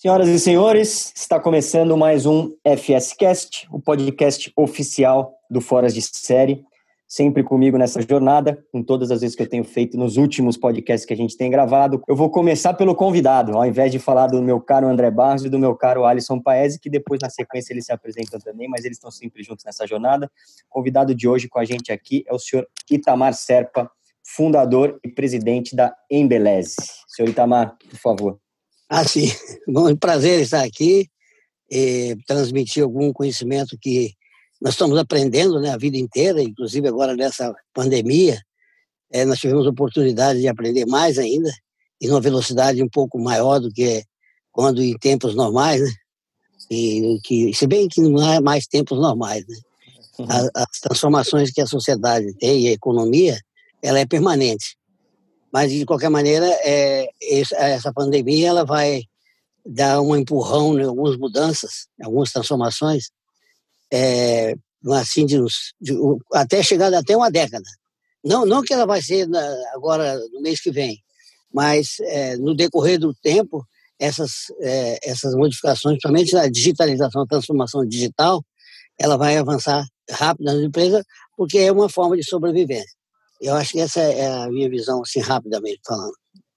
Senhoras e senhores, está começando mais um FSCast, o podcast oficial do Foras de Série. Sempre comigo nessa jornada, com todas as vezes que eu tenho feito nos últimos podcasts que a gente tem gravado. Eu vou começar pelo convidado, ao invés de falar do meu caro André Barros e do meu caro Alisson Paese, que depois na sequência eles se apresentam também, mas eles estão sempre juntos nessa jornada. O convidado de hoje com a gente aqui é o senhor Itamar Serpa, fundador e presidente da Embeleze. Senhor Itamar, por favor. Ah, sim. Bom, é um prazer estar aqui e transmitir algum conhecimento que nós estamos aprendendo né, a vida inteira, inclusive agora nessa pandemia, é, nós tivemos oportunidade de aprender mais ainda, e numa velocidade um pouco maior do que quando em tempos normais, né? E que, se bem que não é mais tempos normais, né? Uhum. As transformações que a sociedade tem e a economia, ela é permanente. Mas, de qualquer maneira, é, essa pandemia ela vai dar um empurrão em algumas mudanças, em algumas transformações, é, assim, de, de, até chegar até uma década. Não, não que ela vai ser na, agora no mês que vem, mas é, no decorrer do tempo, essas, é, essas modificações, principalmente a digitalização, a transformação digital, ela vai avançar rápido nas empresas, porque é uma forma de sobrevivência. Eu acho que essa é a minha visão, assim, rapidamente falando.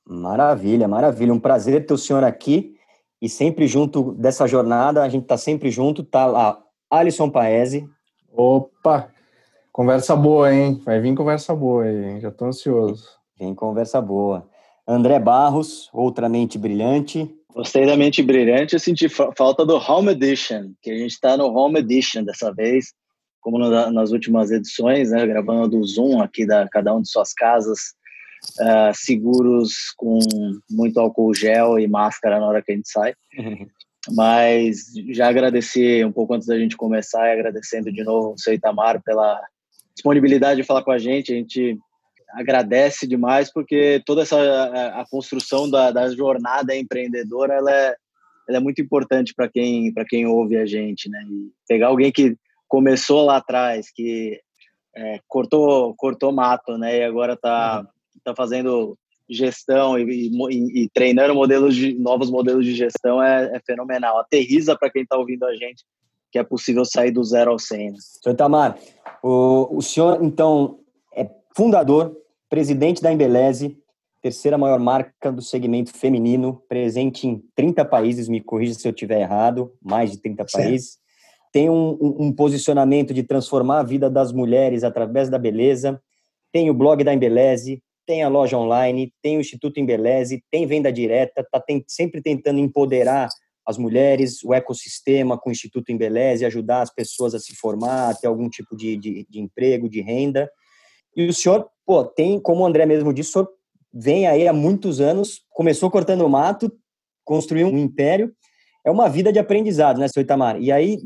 Maravilha, maravilha. Um prazer ter o senhor aqui e sempre junto dessa jornada, a gente está sempre junto, tá lá Alisson Paese. Opa, conversa boa, hein? Vai vir conversa boa aí, já estou ansioso. Vem conversa boa. André Barros, outra mente brilhante. Gostei da mente brilhante, eu senti falta do Home Edition, que a gente está no Home Edition dessa vez como nas últimas edições, né, gravando do Zoom aqui da cada um de suas casas, uh, seguros com muito álcool gel e máscara na hora que a gente sai. Mas já agradeci um pouco antes da gente começar, agradecendo de novo o seu Itamar pela disponibilidade de falar com a gente. A gente agradece demais porque toda essa a, a construção da, da, jornada empreendedora ela é, ela é muito importante para quem para quem ouve a gente, né? E pegar alguém que começou lá atrás, que é, cortou, cortou mato, né? E agora está uhum. tá fazendo gestão e, e, e, treinando modelos de novos modelos de gestão é, é fenomenal. Aterriza para quem está ouvindo a gente que é possível sair do zero ao 100. Né? Senhor Tamar, o, o senhor, então, é fundador, presidente da Embeleze, terceira maior marca do segmento feminino, presente em 30 países, me corrija se eu estiver errado, mais de 30 certo. países tem um, um, posicionamento de transformar a vida das mulheres através da beleza, tem o blog da Embeleze, tem a loja online, tem o Instituto Embeleze, tem venda direta, está sempre tentando empoderar as mulheres, o ecossistema com o Instituto Embeleze, ajudar as pessoas a se formar, a ter algum tipo de, de, de emprego, de renda. E o senhor, pô, tem, como o André mesmo disse, o senhor vem aí há muitos anos, começou cortando mato, construiu um império, é uma vida de aprendizado, né, seu Itamar? E aí,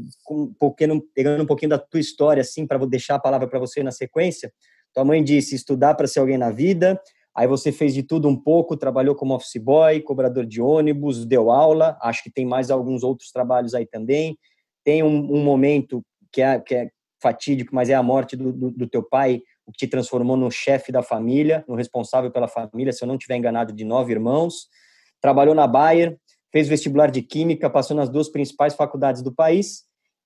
pegando um pouquinho da tua história, assim, para deixar a palavra para você na sequência, tua mãe disse estudar para ser alguém na vida, aí você fez de tudo um pouco, trabalhou como office boy, cobrador de ônibus, deu aula, acho que tem mais alguns outros trabalhos aí também. Tem um, um momento que é, que é fatídico, mas é a morte do, do, do teu pai, o que te transformou no chefe da família, no responsável pela família, se eu não estiver enganado, de nove irmãos. Trabalhou na Bayer, fez vestibular de Química, passou nas duas principais faculdades do país,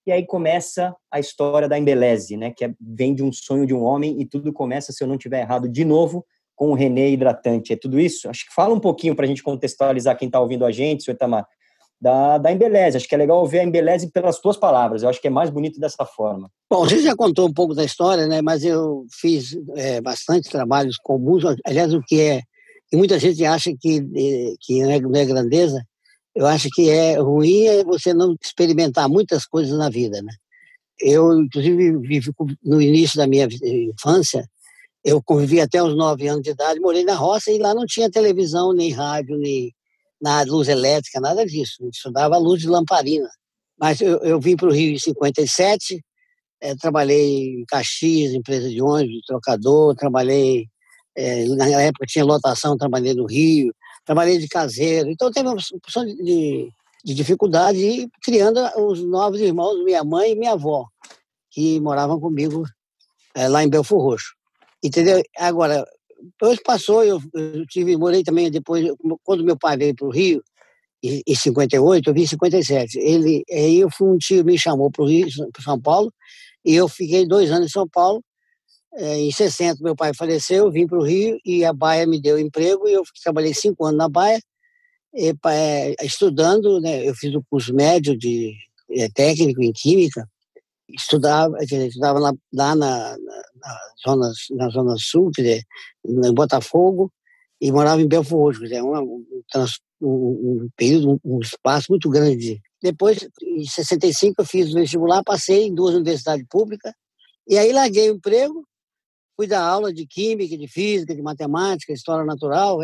e aí começa a história da Embeleze, né, que é, vem de um sonho de um homem, e tudo começa, se eu não tiver errado, de novo, com o René Hidratante. É tudo isso? Acho que fala um pouquinho para a gente contextualizar quem está ouvindo a gente, senhor Itamar, da, da Embeleze. Acho que é legal ouvir a Embeleze pelas tuas palavras. Eu acho que é mais bonito dessa forma. Bom, você já contou um pouco da história, né? Mas eu fiz é, bastante trabalhos comuns. Aliás, o que é... E muita gente acha que, é, que não é grandeza, eu acho que é ruim é você não experimentar muitas coisas na vida, né? Eu, inclusive, vivi no início da minha infância, eu convivi até os nove anos de idade, morei na roça e lá não tinha televisão, nem rádio, nem nada, luz elétrica, nada disso. Gente estudava luz de lamparina. Mas eu, eu vim para o Rio em 57, é, trabalhei em Caxias, empresa de ônibus, trocador, trabalhei, é, na época tinha lotação, trabalhei no Rio, trabalhei de caseiro. Então teve uma porção de, de dificuldade e criando os novos irmãos, minha mãe e minha avó, que moravam comigo é, lá em Belfor Roxo. Entendeu? Agora, depois passou, eu, eu tive, morei também depois, quando meu pai veio para o Rio, em 58, eu vim em 57. Ele, aí eu fui, um tio me chamou para o Rio, para São Paulo, e eu fiquei dois anos em São Paulo. É, em 60, meu pai faleceu, eu vim para o Rio e a Baia me deu emprego e eu trabalhei cinco anos na Baia, e, é, estudando, né, eu fiz o curso médio de é, técnico em Química, estudava, estudava lá, lá na, na, na, zona, na Zona Sul, quer dizer, em Botafogo, e morava em Belfort quer dizer, um, um, um, período, um, espaço muito grande. Depois, em 65, eu fiz o vestibular, passei em duas universidades públicas, e aí larguei o emprego, fui dar aula de química, de física, de matemática, história natural,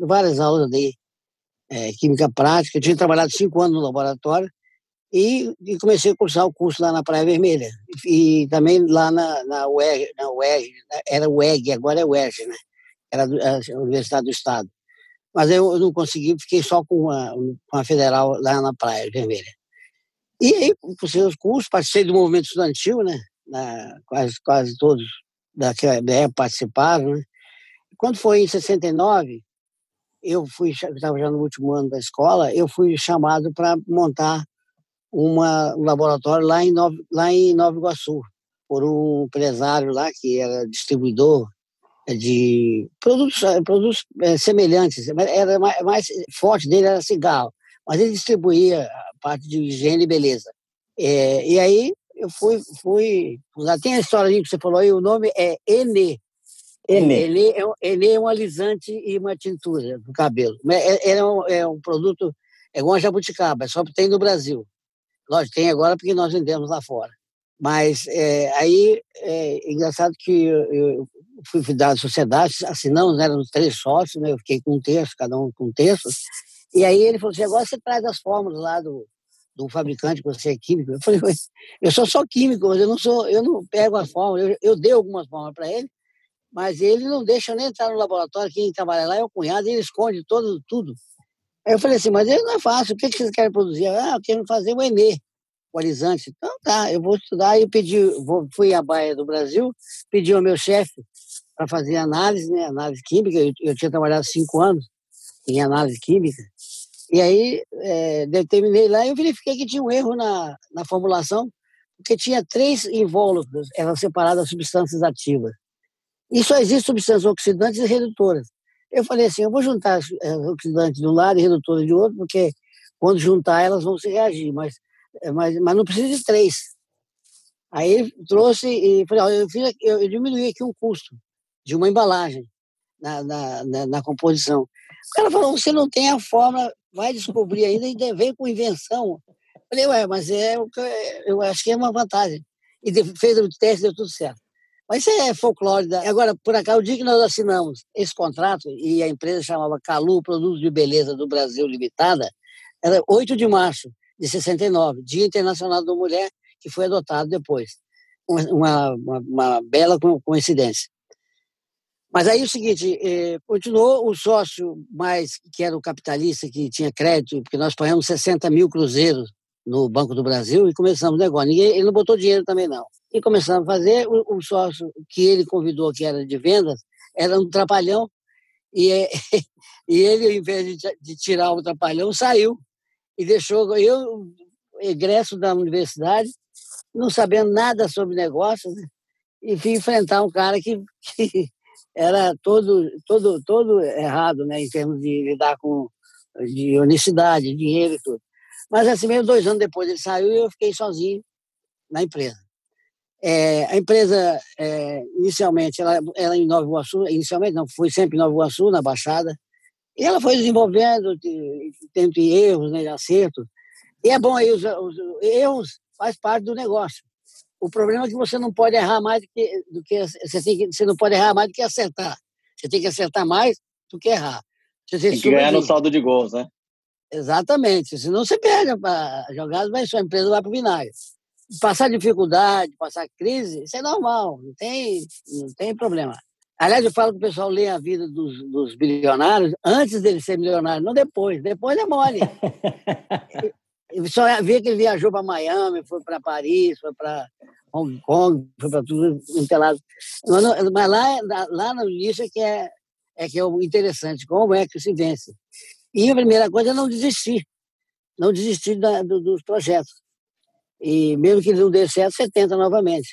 várias aulas dei, é, química prática. Eu tinha trabalhado cinco anos no laboratório, e, e, comecei a cursar o curso lá na Praia Vermelha. E, também lá na, na UERJ, na UERJ, era UEG, agora é UERJ, né? Era a Universidade do Estado. Mas eu, eu não consegui, fiquei só com a, com a federal lá na Praia Vermelha. E aí, cursei os cursos, participei do movimento estudantil, né? Na, quase, quase todos daquela época participaram, né? Quando foi em 69, eu fui, estava já no último ano da escola, eu fui chamado para montar uma, um laboratório lá em, Nova, lá em Nova Iguaçu, por um empresário lá que era distribuidor de produtos, eh, produtos é, semelhantes. Era mais, mais, forte dele era cigarro, mas ele distribuía a parte de higiene e beleza. É, e aí eu fui, fui. Lá tem a história que você falou aí, o nome é Enê. Enê. Enê é, um, Enê é um alisante e uma tintura do cabelo. É, é, um, é um produto, é igual a jabuticaba, só tem no Brasil. Lógico, tem agora porque nós vendemos lá fora. Mas é, aí é engraçado que eu, eu fui da sociedade, assinamos, né, éramos três sócios, né, eu fiquei com um terço, cada um com um terço. E aí ele falou assim: agora você traz as fórmulas lá do, do fabricante, que você é químico. Eu falei: eu sou só químico, mas eu não, sou, eu não pego as fórmulas. Eu, eu dei algumas fórmulas para ele, mas ele não deixa nem entrar no laboratório. Quem trabalha lá é o cunhado, ele esconde todo, tudo. Aí eu falei assim, mas ele não é fácil, o que, que vocês querem produzir? Ah, eu quero fazer o Enê, o alisante. Então tá, eu vou estudar. E pedi, vou, fui à Baia do Brasil, pedi ao meu chefe para fazer análise, né, análise química. Eu, eu, tinha trabalhado cinco anos em análise química. E aí é, determinei lá e eu verifiquei que tinha um erro na, na formulação, porque tinha três invólucros, eram separadas substâncias ativas. E só existem substâncias oxidantes e redutoras. Eu falei assim, eu vou juntar eh, oxidantes de um lado e redutores de outro, porque quando juntar elas vão se reagir, mas, eh, mas, mas não precisa de três. Aí trouxe e falei, ó, eu, fiz, eu, eu diminuí aqui um custo de uma embalagem na, na, na, na, composição. O cara falou, você não tem a fórmula, vai descobrir ainda e vem com invenção. Falei, ué, mas é, eu acho que é uma vantagem. E fez o teste, deu tudo certo. Mas isso é folclore. Da... Agora, por acaso, o dia que nós assinamos esse contrato, e a empresa chamava Calu Produtos de Beleza do Brasil Limitada, era 8 de março de 69, Dia Internacional da Mulher, que foi adotado depois. Uma, uma, uma bela coincidência. Mas aí é o seguinte, eh, continuou o sócio mais, que era o capitalista, que tinha crédito, porque nós pagamos 60 mil cruzeiros no Banco do Brasil e começamos o negócio. Ninguém, ele não botou dinheiro também, não. E começamos a fazer. O, o sócio que ele convidou, que era de vendas, era um trapalhão. E, é, e ele, ao invés de, de tirar o trapalhão, saiu e deixou eu, egresso da universidade, não sabendo nada sobre negócios, né? e fui enfrentar um cara que, que era todo, todo, todo errado, né, em termos de lidar com de honestidade, dinheiro e tudo. Mas assim mesmo, dois anos depois ele saiu e eu fiquei sozinho na empresa. É, a empresa, é, inicialmente, ela, ela em Nova Iguaçu, inicialmente não, foi sempre em Nova Iguaçu, na Baixada, e ela foi desenvolvendo, tendo erros, né, acertos. E é bom aí, os, os, erros faz parte do negócio. O problema é que você não pode errar mais do que, do que você, tem que, você não pode errar mais do que acertar. Você tem que acertar mais do que errar. Você tem que ganhar no saldo de gols, né? Exatamente. Senão você perde a jogada, vai sua empresa vai para o vinagre. Passar dificuldade, passar crise, isso é normal, não tem, não tem problema. Aliás, eu falo que o pessoal lê a vida dos, dos bilionários antes dele ser milionário, não depois. Depois é mole. só vê que ele viajou para Miami, foi para Paris, foi para Hong Kong, foi para tudo entelado. Mas lá, lá no início é que é, é que é o interessante, como é que se vence. E a primeira coisa é não desistir, não desistir da, do, dos projetos. E mesmo que não dê certo, você tenta novamente.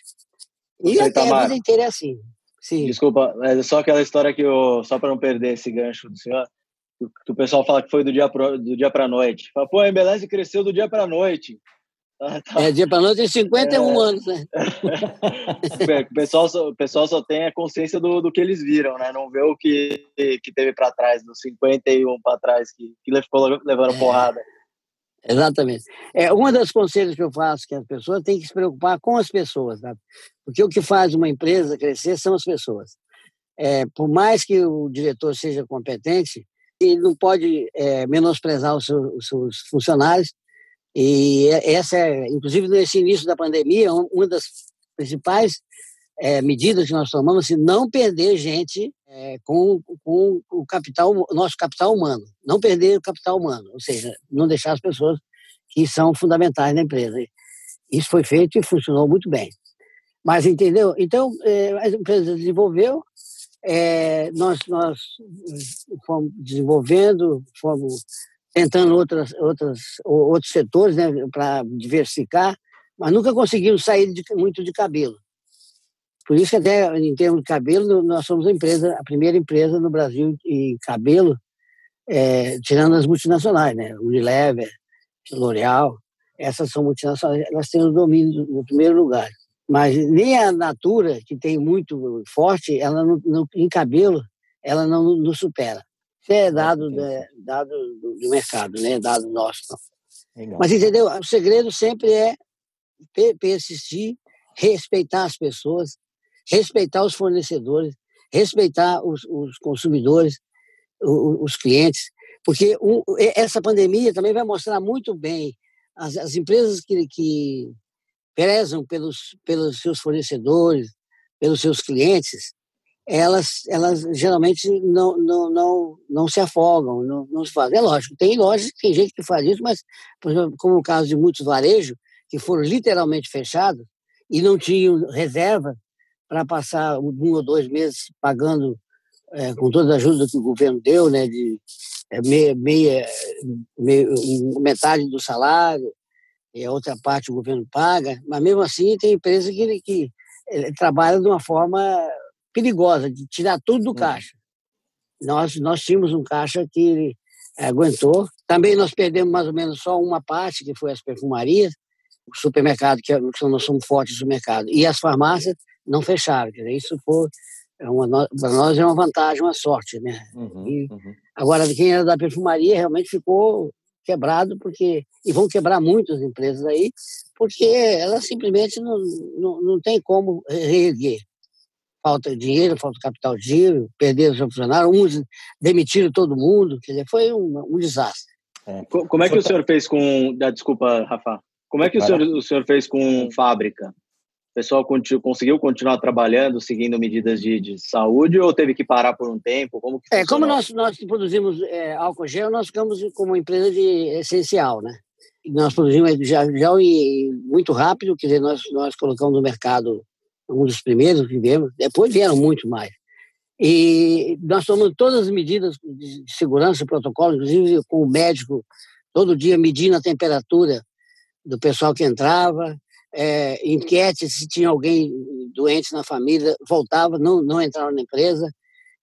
E até a vida inteira é assim. Sim. Desculpa, mas é só aquela história que eu, só para não perder esse gancho do senhor, que o pessoal fala que foi do dia pro, do dia para noite. Fala, pô, a Embeleze cresceu do dia para noite. Ah, tá. É, dia para noite tem 51 é... anos, né? o, pessoal só, o pessoal só tem a consciência do, do que eles viram, né? Não vê o que, que teve para trás, dos 51 para trás, que, que ficou levando é... porrada. Exatamente. É, uma das conselhos que eu faço que as pessoas têm que se preocupar com as pessoas, tá? porque o que faz uma empresa crescer são as pessoas. É, por mais que o diretor seja competente, ele não pode é, menosprezar os seus, os seus, funcionários. E essa, é, inclusive nesse início da pandemia, uma das principais é, medidas que nós tomamos é não perder gente é, com, com o capital, nosso capital humano, não perder o capital humano, ou seja, não deixar as pessoas que são fundamentais na empresa. Isso foi feito e funcionou muito bem. Mas entendeu? Então é, a empresa desenvolveu, é, nós nós fomos desenvolvendo, fomos tentando outras outras outros setores, né, para diversificar, mas nunca conseguimos sair de, muito de cabelo. Por isso que até em termos de cabelo, nós somos a empresa, a primeira empresa no Brasil em cabelo, é, tirando as multinacionais, né? Unilever, L'Oréal, essas são multinacionais, elas têm o domínio no primeiro lugar. Mas nem a Natura, que tem muito forte, ela não, não, em cabelo, ela não nos supera. Isso é dado, né, dado do, do, mercado, né? Dado nosso. Mas entendeu? O segredo sempre é persistir, respeitar as pessoas, respeitar os fornecedores, respeitar os, os consumidores, os, os, clientes, porque um, essa pandemia também vai mostrar muito bem as, as empresas que, que prezam pelos, pelos seus fornecedores, pelos seus clientes, elas, elas geralmente não, não, não, não se afogam, não, não se fazem. É lógico, tem lojas, tem gente que faz isso, mas, exemplo, como o caso de muitos varejos, que foram literalmente fechados e não tinham reserva para passar um ou dois meses pagando, é, com toda a ajuda que o governo deu, né, de é, meia, meia, meia, metade do salário, e a outra parte o governo paga, mas mesmo assim tem empresa que, que é, trabalha de uma forma perigosa, de tirar tudo do uhum. caixa. Nós, nós tínhamos um caixa que aguentou. Também nós perdemos mais ou menos só uma parte, que foi as perfumarias, o supermercado, que nós somos fortes no mercado, e as farmácias, não fecharam. Dizer, isso foi é para nós é uma vantagem, uma sorte, né? Uhum, e, uhum. Agora, quem era da perfumaria realmente ficou quebrado, porque e vão quebrar muitas empresas aí, porque elas simplesmente não, não, não tem como reerguer. Falta dinheiro, falta capital de giro, perderam seu funcionário, uns demitiram todo mundo, quer dizer, foi um, um desastre. É. Como é que o senhor fez com. Desculpa, Rafa. Como é que o senhor, o senhor fez com fábrica? Pessoal conseguiu continuar trabalhando, seguindo medidas de, de, saúde ou teve que parar por um tempo? Como é, como nós, nós produzimos é, álcool gel, nós ficamos como empresa de essencial, né? Nós produzimos já, já muito rápido, quer dizer, nós, nós colocamos no mercado um dos primeiros que viemos, depois vieram muito mais. E nós tomamos todas as medidas de segurança, protocolo, inclusive com o médico, todo dia medindo a temperatura do pessoal que entrava, é, enquete se tinha alguém doente na família, voltava, não, não entrava na empresa.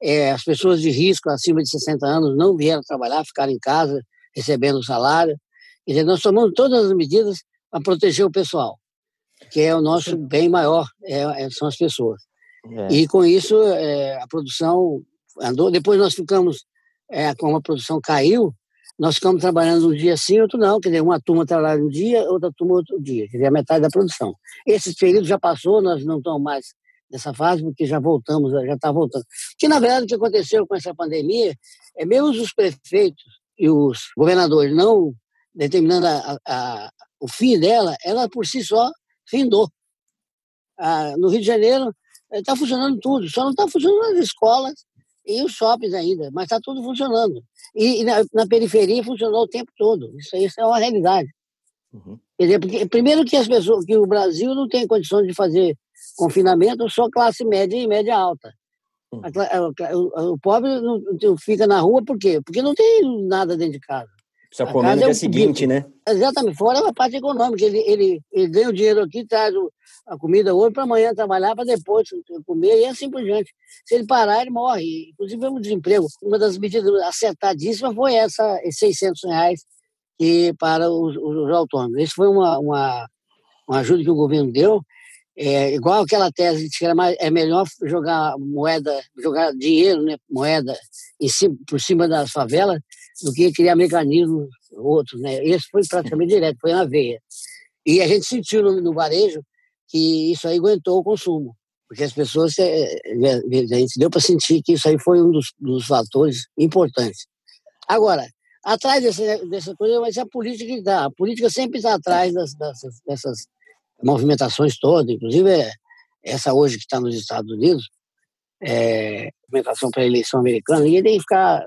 É, as pessoas de risco acima de 60 anos não vieram trabalhar, ficaram em casa recebendo o salário. Quer dizer, nós tomamos todas as medidas para proteger o pessoal, que é o nosso bem maior, é, é são as pessoas. É. E com isso é, a produção andou. Depois nós ficamos, é, como a produção caiu, nós ficamos trabalhando um dia sim, outro não. Quer dizer, uma turma trabalha um dia, outra turma outro dia. Quer dizer, a metade da produção. Esse período já passou, nós não estamos mais nessa fase, porque já voltamos, já está voltando. Que, na verdade, o que aconteceu com essa pandemia é mesmo os prefeitos e os governadores não determinando a, a, o fim dela, ela por si só findou. Ah, no Rio de Janeiro está funcionando tudo, só não está funcionando as escolas, e os shoppings ainda, mas está tudo funcionando. E, e na, na, periferia funcionou o tempo todo. Isso, isso é uma realidade. Uhum. Quer dizer, porque, primeiro que as pessoas, que o Brasil não tem condições de fazer confinamento só classe média e média alta. Hum. O, pobre não, fica na rua por quê? Porque não tem nada dentro de casa. Precisa comer no é dia é seguinte, né? Exatamente. Fora a parte econômica. Ele, ele, ele ganha o dinheiro aqui, traz a comida hoje para amanhã trabalhar, para depois comer e assim por diante. Se ele parar, ele morre. Inclusive, o desemprego. Uma das medidas acertadíssimas foi essa, esses 600 reais que, para os, os autônomos. Isso foi uma, uma, uma ajuda que o governo deu é, igual aquela tese de que era mais, é melhor jogar moeda, jogar dinheiro, né, moeda em cima, por cima das favelas do que criar mecanismos outros, né? Esse foi praticamente direto, foi na veia. E a gente sentiu no, no varejo que isso aí aguentou o consumo, porque as pessoas, é, é, a gente deu para sentir que isso aí foi um dos, dos fatores importantes. Agora, atrás dessa, dessa coisa vai ser a política que está. A política sempre está atrás das, dessas, dessas movimentações todas, inclusive é, essa hoje que está nos Estados Unidos, é, movimentação para a eleição americana, ninguém tem que ficar.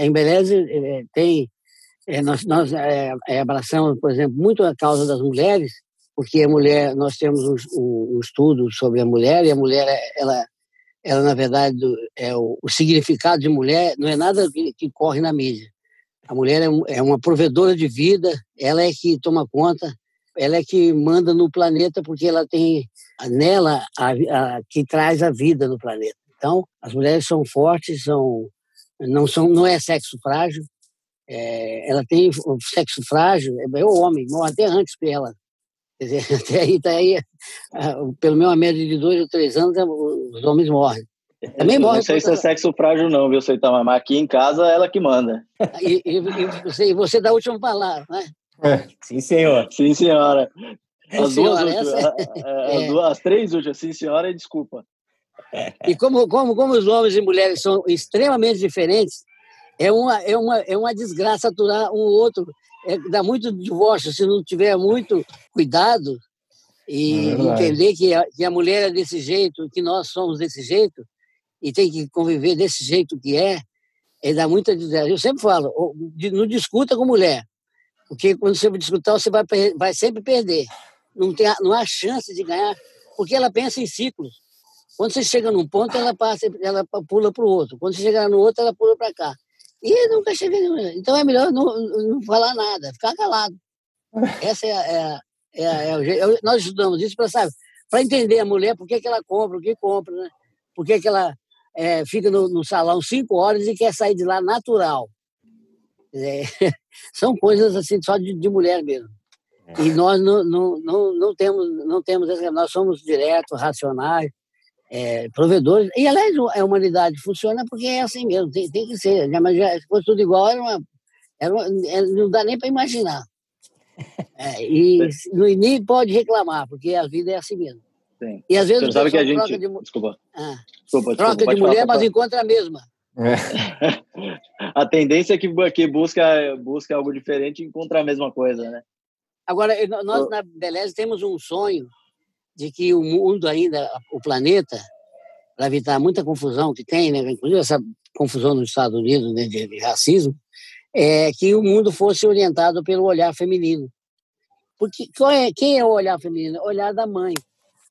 Em Beleza tem. É, nós nós abraçamos, por exemplo, muito a causa das mulheres, porque a mulher, nós temos um, um, um estudo sobre a mulher, e a mulher, ela, ela na verdade, é o, o significado de mulher não é nada que, que corre na mídia. A mulher é, é uma provedora de vida, ela é que toma conta ela é que manda no planeta porque ela tem nela a, a, que traz a vida no planeta. Então, as mulheres são fortes, são não são não é sexo frágil. É, ela tem o sexo frágil, é o homem, morre até antes que ela. Quer dizer, até aí, tá aí pelo menos a média de dois ou três anos, os homens morrem. Também morre. Não sei se é sexo frágil, não, viu, Seitama? Mas aqui em casa ela que manda. E, e, e você, você dá a última palavra, né? É. Sim, senhor. Sim, senhora. As duas últimas, é. as, as três últimas, sim, senhora, e desculpa. E como, como, como os homens e mulheres são extremamente diferentes, é uma, é uma, é uma desgraça aturar um outro. É, dá muito divórcio se não tiver muito cuidado e é entender que a, que a mulher é desse jeito, que nós somos desse jeito, e tem que conviver desse jeito que é, é dá muita. Eu sempre falo, não discuta com mulher. Porque quando você disputar, você vai, vai sempre perder. Não, tem, não há chance de ganhar, porque ela pensa em ciclos. Quando você chega num ponto, ela passa, ela pula para o outro. Quando você chega no outro, ela pula para cá. E nunca chega. Então é melhor não, não falar nada, ficar calado. Essa é é é é o jeito. Nós estudamos isso para saber, para entender a mulher, por que, que ela compra, o que compra, né? Por que, que ela é, fica no, no salão cinco horas e quer sair de lá natural. É, são coisas assim só de, de mulher mesmo. É. E nós não, não, não, não temos, não temos nós somos diretos, racionais, é, provedores. E, aliás, a humanidade funciona porque é assim mesmo, tem, tem que ser. Né? Mas já, se fosse tudo igual, era uma, era uma, é, não dá nem para imaginar. É, e nem pode reclamar, porque a vida é assim mesmo. Sim. E às vezes Você sabe que a gente. Troca de, desculpa. Ah, desculpa, troca desculpa, de mulher, falar, mas encontra a mesma. É. a tendência é que, que busca, busca algo diferente e encontra a mesma coisa, né? Agora, nós na Beleza temos um sonho de que o mundo ainda, o planeta, para evitar muita confusão que tem, né? inclusive essa confusão nos Estados Unidos né, de, de racismo, é que o mundo fosse orientado pelo olhar feminino. Porque é, quem é o olhar feminino? O olhar da mãe.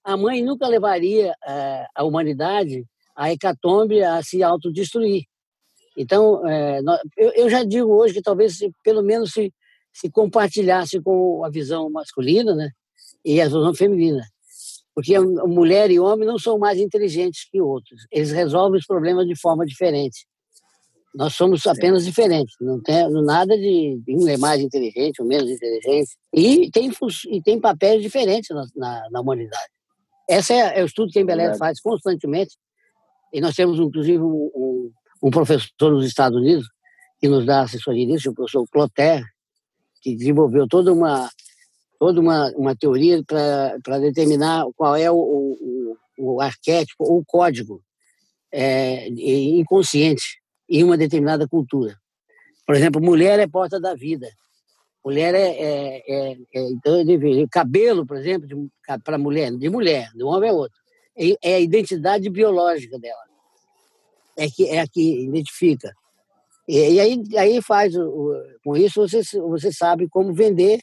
A mãe nunca levaria uh, a humanidade a hecatombe a se autodestruir. Então, é, eu, eu, já digo hoje que talvez, se, pelo menos, se, se compartilhasse com a visão masculina né, e a visão feminina. Porque mulher e homem não são mais inteligentes que outros. Eles resolvem os problemas de forma diferente. Nós somos apenas Sim. diferentes. Não tem nada de, um é mais inteligente ou menos inteligente. E tem, e tem papéis diferentes na, na, na humanidade. Esse é, é, o estudo que a Embeleze faz constantemente e nós temos, inclusive, um, um, um professor nos Estados Unidos que nos dá assessoria nisso, o professor Clotaire, que desenvolveu toda uma, toda uma, uma teoria para determinar qual é o, o, o arquétipo ou o código é, inconsciente em uma determinada cultura. Por exemplo, mulher é porta da vida. Mulher é, é, é, é então, cabelo, por exemplo, para mulher, de mulher, de homem é outro. É, a identidade biológica dela. É que é a que identifica. E, e aí, aí faz, o, com isso você, você sabe como vender,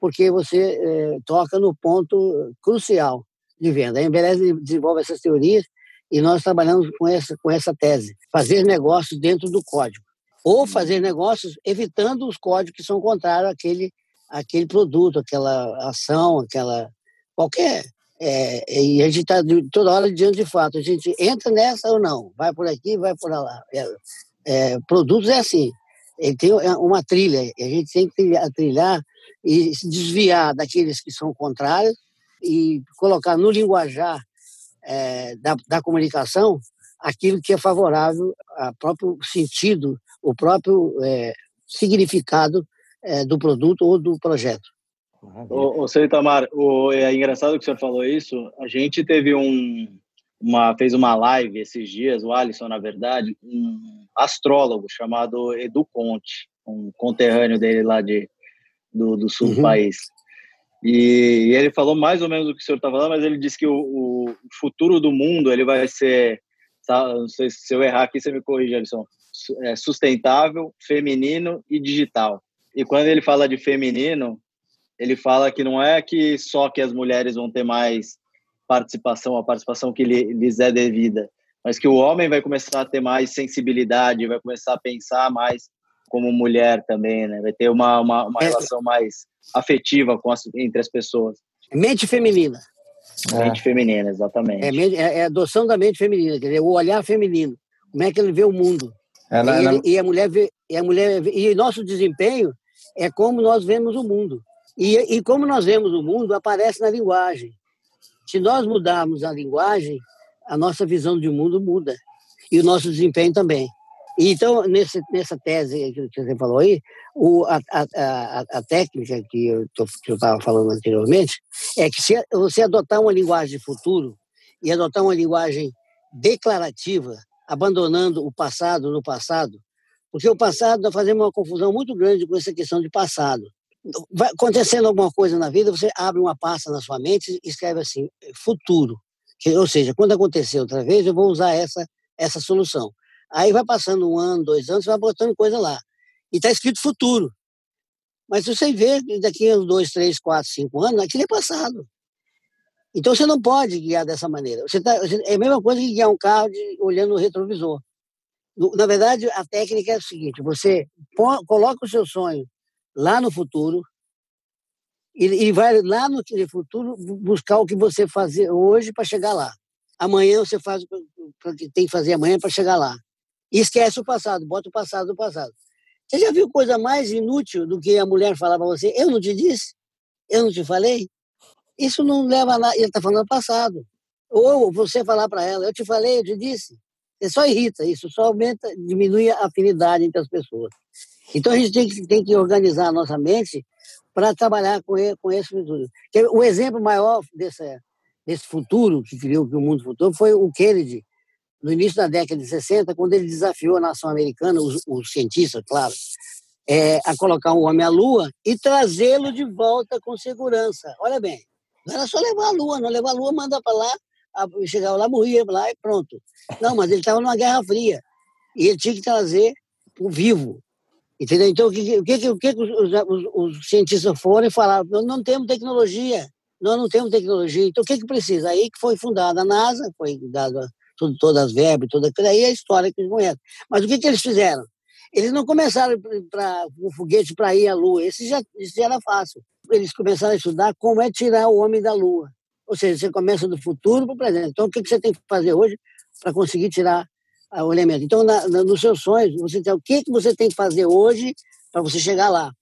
porque você é, toca no ponto crucial de venda. A Embeleze desenvolve essas teorias E nós trabalhamos com essa, com essa tese: fazer negócios dentro do código. Ou fazer negócios evitando os códigos que são contrários àquele, àquele produto, aquela ação, aquela. qualquer. É, e a gente está toda hora diante de fato. A gente entra nessa ou não, vai por aqui, vai por lá. É, é, produtos é assim, ele tem uma trilha, a gente tem que trilhar e se desviar daqueles que são contrários e colocar no linguajar é, da, da comunicação aquilo que é favorável ao próprio sentido, o próprio é, significado é, do produto ou do projeto. Ô, ô Itamar, o, é engraçado que o senhor falou isso. A gente teve um, uma, fez uma live esses dias, o Alisson, na verdade, um astrólogo chamado Edu Conte, um conterrâneo dele lá de, do, do sul uhum. do país. E, e, ele falou mais ou menos o que o senhor está falando, mas ele disse que o, o, futuro do mundo ele vai ser, não sei se eu errar aqui, você me corrige, Alisson, é sustentável, feminino e digital. E quando ele fala de feminino, ele fala que não é que só que as mulheres vão ter mais participação, a participação que lhes é devida, mas que o homem vai começar a ter mais sensibilidade, vai começar a pensar mais como mulher também, né? Vai ter uma, uma, uma relação mais afetiva com as, entre as pessoas. Mente feminina. Mente é. feminina, exatamente. É, é, é, a adoção da mente feminina, quer dizer, o olhar feminino. Como é que ele vê o mundo. É, e, ele, e, a mulher vê, e a mulher vê, e nosso desempenho é como nós vemos o mundo. E, e como nós vemos o mundo aparece na linguagem. Se nós mudarmos a linguagem, a nossa visão de mundo muda e o nosso desempenho também. Então, nesse, nessa tese que você falou aí, o, a, a, a, técnica que eu estava falando anteriormente é que se você adotar uma linguagem de futuro e adotar uma linguagem declarativa, abandonando o passado no passado, porque o passado está fazendo uma confusão muito grande com essa questão de passado vai acontecendo alguma coisa na vida, você abre uma pasta na sua mente e escreve assim, futuro. Ou seja, quando acontecer outra vez, eu vou usar essa, essa solução. Aí vai passando um ano, dois anos, vai botando coisa lá. E está escrito futuro. Mas se você vê daqui a dois, três, quatro, cinco anos, aquilo é passado. Então você não pode guiar dessa maneira. Você tá, é a mesma coisa que guiar um carro de, olhando o retrovisor. Na verdade, a técnica é a seguinte: você coloca o seu sonho lá no futuro e, e vai lá no futuro buscar o que você fazer hoje para chegar lá. Amanhã você faz o que tem que fazer amanhã para chegar lá. Esquece o passado, bota o passado do passado. Você já viu coisa mais inútil do que a mulher falar para você? Eu não te disse? Eu não te falei? Isso não leva a nada. Ele está falando passado. Ou você falar para ela, eu te falei, eu te disse. Isso só irrita, isso só aumenta, diminui a afinidade entre as pessoas. Então a gente tem que, tem que organizar a nossa mente para trabalhar com, com esse futuro. O exemplo maior desse, futuro, que criou o mundo futuro, foi o Kennedy, no início da década de 60, quando ele desafiou a nação americana, os, os cientistas, claro, é, a colocar um homem à Lua e trazê-lo de volta com segurança. Olha bem, não era só levar a Lua, não levar a Lua, manda para lá, chegava lá, morria lá e pronto. Não, mas ele estava numa Guerra Fria e ele tinha que trazer o vivo. Entendeu? Então, o que, o que, o que os, os, os cientistas foram e falaram? Nós não temos tecnologia, nós não temos tecnologia. Então, o que, que precisa? Aí que foi fundada a NASA, foi dada tudo, todas as verbas, toda aquilo aí é a história que eles conhecem. Mas o que, que eles fizeram? Eles não começaram para o foguete para ir à Lua, esse já, isso já era fácil. Eles começaram a estudar como é tirar o homem da Lua. Ou seja, você começa do futuro para o presente. Então, o que, que você tem que fazer hoje para conseguir tirar o elemento. Então, na, na, nos seus sonhos, você tem o que, que você tem que fazer hoje para você chegar lá.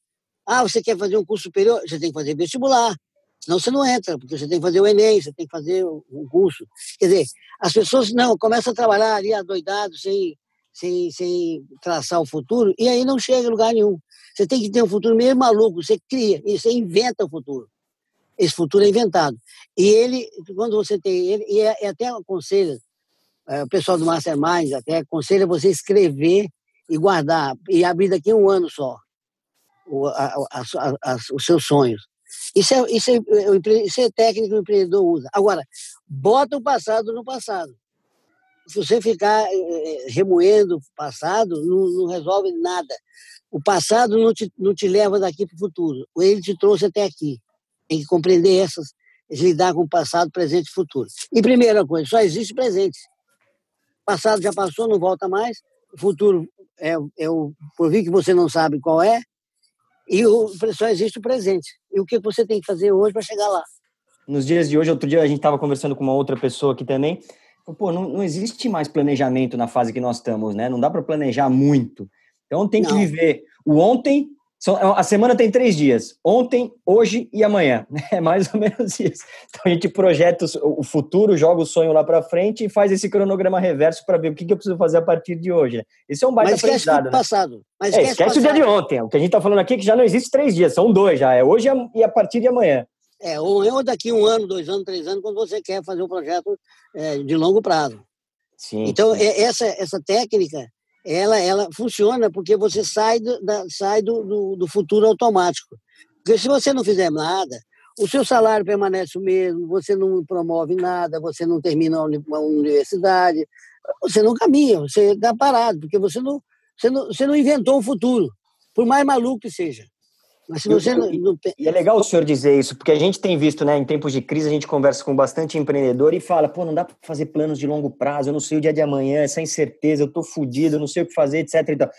Ah, você quer fazer um curso superior? Você tem que fazer vestibular. Senão você não entra, porque você tem que fazer o Enem, você tem que fazer um curso. Quer dizer, as pessoas não começam a trabalhar ali adoidado, sem, sem, sem traçar o futuro, e aí não chega a lugar nenhum. Você tem que ter um futuro meio maluco, você cria, e você inventa o futuro. Esse futuro é inventado. E ele, quando você tem ele, e é, é até aconselho é, o pessoal do Mastermind até aconselha você escrever e guardar, e abrir daqui a um ano só o, a, a, a, os seus sonhos. Isso é, isso, é, isso é técnica que o empreendedor usa. Agora, bota o passado no passado. Se você ficar é, remoendo o passado, não, não, resolve nada. O passado não te, não te leva daqui para o futuro. Ele te trouxe até aqui. Tem que compreender essas, lidar com o passado, presente e futuro. E primeira coisa, só existe presente. passado já passou, não volta mais. O futuro é, é o porvir que você não sabe qual é. E o, só existe o presente. E o que você tem que fazer hoje para chegar lá? Nos dias de hoje, outro dia a gente estava conversando com uma outra pessoa aqui também. Pô, não, não existe mais planejamento na fase que nós estamos, né? Não dá para planejar muito. Então tem que não. viver o ontem a semana tem três dias: ontem, hoje e amanhã. É mais ou menos isso. Então a gente projeta o futuro, joga o sonho lá para frente e faz esse cronograma reverso para ver o que, eu preciso fazer a partir de hoje. Né? Esse é um baita Mas esquece aprendizado. Né? passado. Mas é, esquece, passado. o dia de ontem. O que a gente está falando aqui é que já não existe três dias, são dois já. É hoje e a partir de amanhã. É, ou daqui um ano, dois anos, três anos, quando você quer fazer um projeto é, de longo prazo. Sim. Então, sim. essa, essa técnica ela, ela funciona porque você sai, do, da, sai do, do, do, futuro automático. Porque se você não fizer nada, o seu salário permanece o mesmo, você não promove nada, você não termina uma universidade, você não caminha, você está parado, porque você não, você, não, você não inventou um futuro, por mais maluco que seja. Mas se você não, não... E é legal o senhor dizer isso, porque a gente tem visto, né, em tempos de crise, a gente conversa com bastante empreendedor e fala, pô, não dá para fazer planos de longo prazo, eu não sei o dia de amanhã, essa incerteza, eu tô fodido, eu não sei o que fazer, etc. E tal.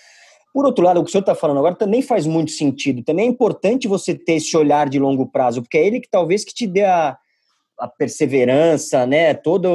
Por outro lado, o que o senhor está falando agora também faz muito sentido. Também é importante você ter esse olhar de longo prazo, porque é ele que talvez que te dê a, a perseverança, né, toda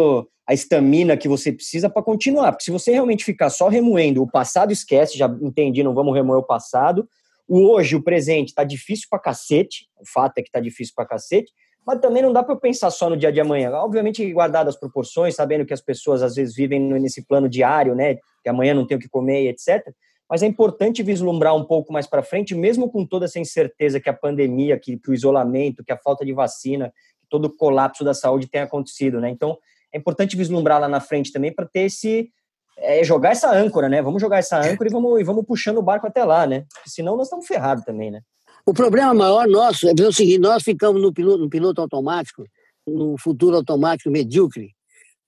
a estamina que você precisa para continuar. Porque se você realmente ficar só remoendo o passado, esquece, já entendi, não vamos remoer o passado o hoje, o presente, tá difícil pra cacete. O fato é que tá difícil pra cacete. Mas também não dá para eu pensar só no dia de amanhã. Obviamente, guardado as proporções, sabendo que as pessoas às vezes vivem nesse plano diário, né? Que amanhã não tem o que comer, etc. Mas é importante vislumbrar um pouco mais para frente, mesmo com toda essa incerteza que a pandemia, que, que o isolamento, que a falta de vacina, que todo o colapso da saúde tem acontecido, né? Então, é importante vislumbrar lá na frente também para ter esse é jogar essa âncora, né? Vamos jogar essa âncora e vamos, e vamos puxando o barco até lá, né? Senão nós estamos ferrados também, né? O problema maior nosso é o seguinte: nós ficamos no piloto, no piloto automático, no futuro automático medíocre,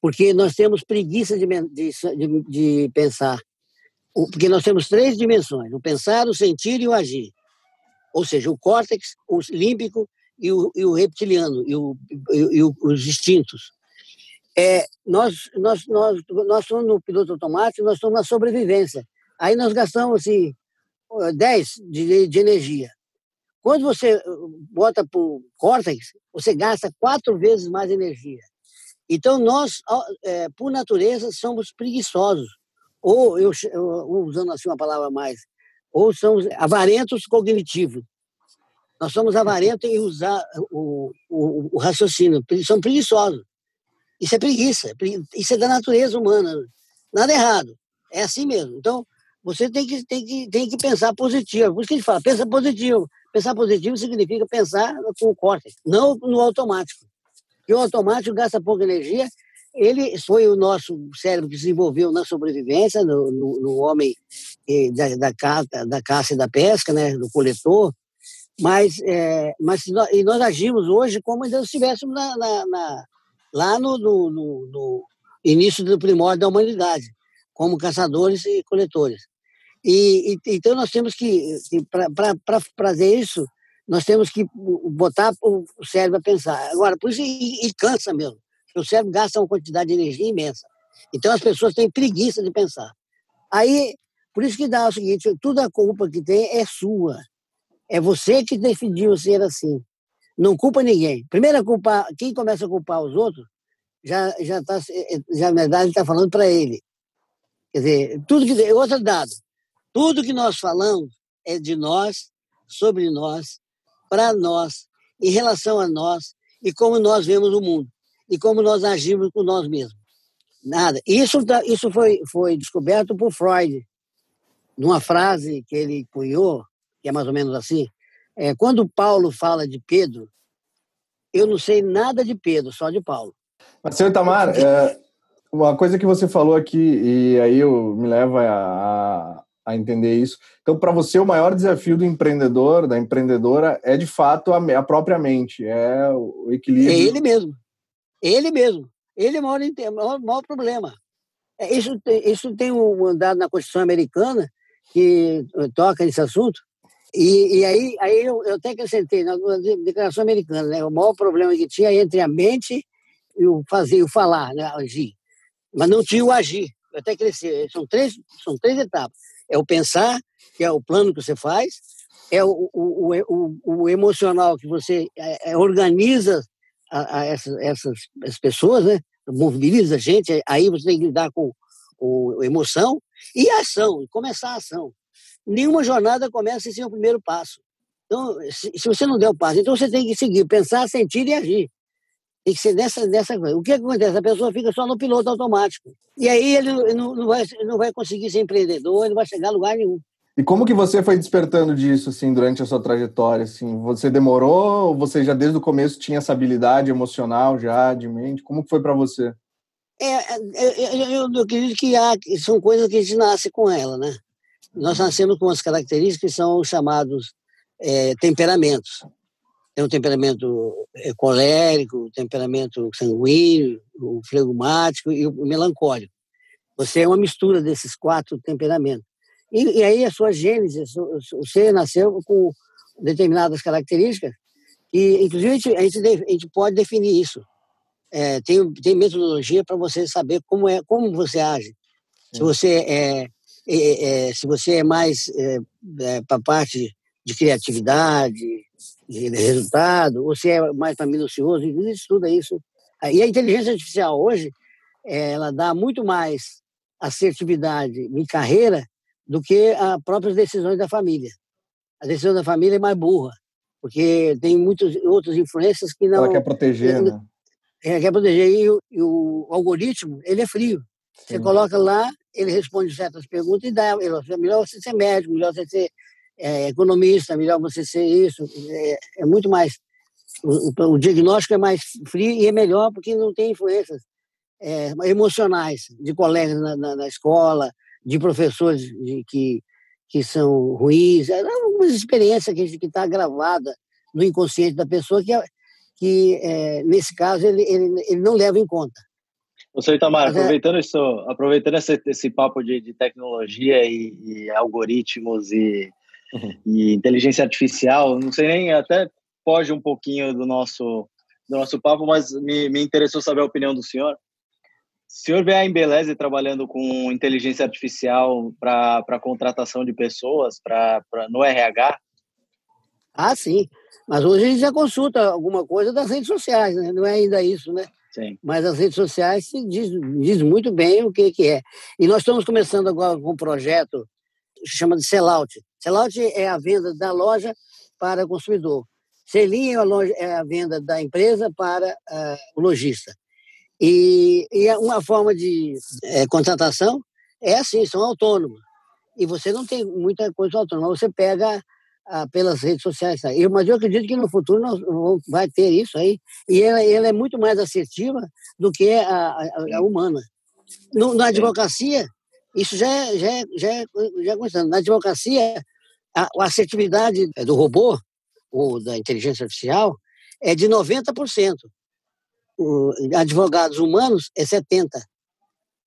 porque nós temos preguiça de, de, de, de pensar. Porque nós temos três dimensões: o pensar, o sentir e o agir. Ou seja, o córtex, o límbico e o, e o reptiliano, e, o, e, e os instintos é, nós, nós, nós, nós estamos no piloto automático, nós estamos na sobrevivência. Aí nós gastamos assim, 10 de, de energia. Quando você bota para o córtex, você gasta quatro vezes mais energia. Então, nós, é, por natureza, somos preguiçosos. Ou, eu, usando assim uma palavra mais, ou somos avarentos cognitivos. Nós somos avarentos em usar o, o, o raciocínio, somos preguiçosos. Isso é preguiça, isso é da natureza humana. Nada errado. É assim mesmo. Então, você tem que, tem que, tem que pensar positivo. Por isso que a gente fala, pensa positivo. Pensar positivo significa pensar com o córtex, não no automático. E o automático gasta pouca energia. Ele foi o nosso cérebro que se desenvolveu na sobrevivência, no, no, no homem eh, da, da, caça, da caça e da pesca, né, do coletor. Mas, é, mas e nós agimos hoje como se estivéssemos na, na, na lá no, no, no, início do primórdio da humanidade, como caçadores e coletores. E, e então nós temos que, para fazer isso, nós temos que botar o cérebro a pensar. Agora, por isso, e, e cansa mesmo, o cérebro gasta uma quantidade de energia imensa. Então as pessoas têm preguiça de pensar. Aí, por isso que dá o seguinte, toda a culpa que tem é sua. É você que decidiu ser assim não culpa ninguém. Primeiro, a culpar, quem começa a culpar os outros, já, já, tá, já na verdade está falando para ele. Quer dizer, tudo que. Outro dado. Tudo que nós falamos é de nós, sobre nós, para nós, em relação a nós, e como nós vemos o mundo, e como nós agimos com nós mesmos. Nada. Isso, tá, isso foi, foi descoberto por Freud, numa frase que ele cunhou, que é mais ou menos assim: é, quando Paulo fala de Pedro, eu não sei nada de Pedro, só de Paulo. Mas, senhor Tamar, é, uma coisa que você falou aqui, e aí eu me leva a, a entender isso. Então, para você, o maior desafio do empreendedor, da empreendedora, é de fato a, a própria mente, é o equilíbrio. É ele mesmo. Ele mesmo. Ele é o maior, maior, maior problema. É, isso, isso tem um andado na Constituição Americana que toca nesse assunto, e, e aí, aí eu, eu até acrescentei na Declaração Americana, né, o maior problema que tinha entre a mente e o fazer, o falar, né, agir. Mas não tinha o agir. até crescer. São três, são três etapas. É o pensar, que é o plano que você faz, é o, o, o, o emocional que você é, é, organiza a, a essas, essas, essas pessoas, né? mobiliza a gente, aí você tem que lidar com, com emoção e ação, começar a ação. Nenhuma jornada começa sem o primeiro passo. Então, se, você não der o passo, então você tem que seguir, pensar, sentir e agir. Tem que ser dessa, dessa coisa. O que acontece? A pessoa fica só no piloto automático. E aí ele não, não, vai, não vai conseguir ser empreendedor, ele não vai chegar a lugar nenhum. E como que você foi despertando disso, assim, durante a sua trajetória, assim? Você demorou ou você já desde o começo tinha essa habilidade emocional já, de mente? Como foi para você? É, é, é, eu, eu, eu acredito que há, são coisas que a gente nasce com ela, né? Nós nascemos com as características que são os chamados é, temperamentos. Tem o temperamento é, colérico, o temperamento sanguíneo, o flegmático e o melancólico. Você é uma mistura desses quatro temperamentos. E, e aí a sua gênese, você nasceu com determinadas características e, inclusive, a gente, a gente, a gente pode definir isso. É, tem, tem metodologia para você saber como é como você age. Se você é, é, é se você é mais é, é para a parte de criatividade, de resultado, ou se é mais para minucioso, estuda isso. E a inteligência artificial hoje, ela dá muito mais assertividade em carreira do que as próprias decisões da família. A decisão da família é mais burra, porque tem muitas outras influências que não... Ela quer proteger, né? Ela quer proteger. E o, e o algoritmo, ele é frio. Sim. Você coloca lá, ele responde certas perguntas e dá. Ele, é melhor você ser médico, melhor você ser é, economista, melhor você ser isso. É, é muito mais. O, o, diagnóstico é mais frio e é melhor porque não tem influências é, emocionais de colegas na, na, na escola, de professores de, que, que são ruins, é uma experiência que está gravada no inconsciente da pessoa que, é, que é, nesse caso, ele, ele, ele não leva em conta. Você, Itamar, Mas aproveitando, é... isso, aproveitando esse, esse papo de, de tecnologia e, e algoritmos e, uhum. e, inteligência artificial, não sei nem, até foge um pouquinho do nosso, do nosso papo, mas me, me interessou saber a opinião do senhor. O senhor vê a Embeleze trabalhando com inteligência artificial para contratação de pessoas pra, pra, no RH? Ah, sim. Mas hoje a gente já consulta alguma coisa das redes sociais, né? não é ainda isso, né? Sim. Mas as redes sociais diz, diz muito bem o que, que é. E nós estamos começando agora com um projeto que se chama de sellout. Sellout é a venda da loja para o consumidor. Selinho é é a venda da empresa para uh, o lojista. E, e é uma forma de é, contratação é assim, são autônomos. E você não tem muita coisa autônoma, você pega ah, pelas redes sociais. Tá? Eu, mas eu acredito que no futuro nós vamos, vai ter isso aí. E ela, ela é muito mais assertiva do que a, a, a humana. No, na advocacia, isso já é, já é, já é, já é constante. Na advocacia, a, a assertividade do robô ou da inteligência artificial é de 90% advogados humanos é 70.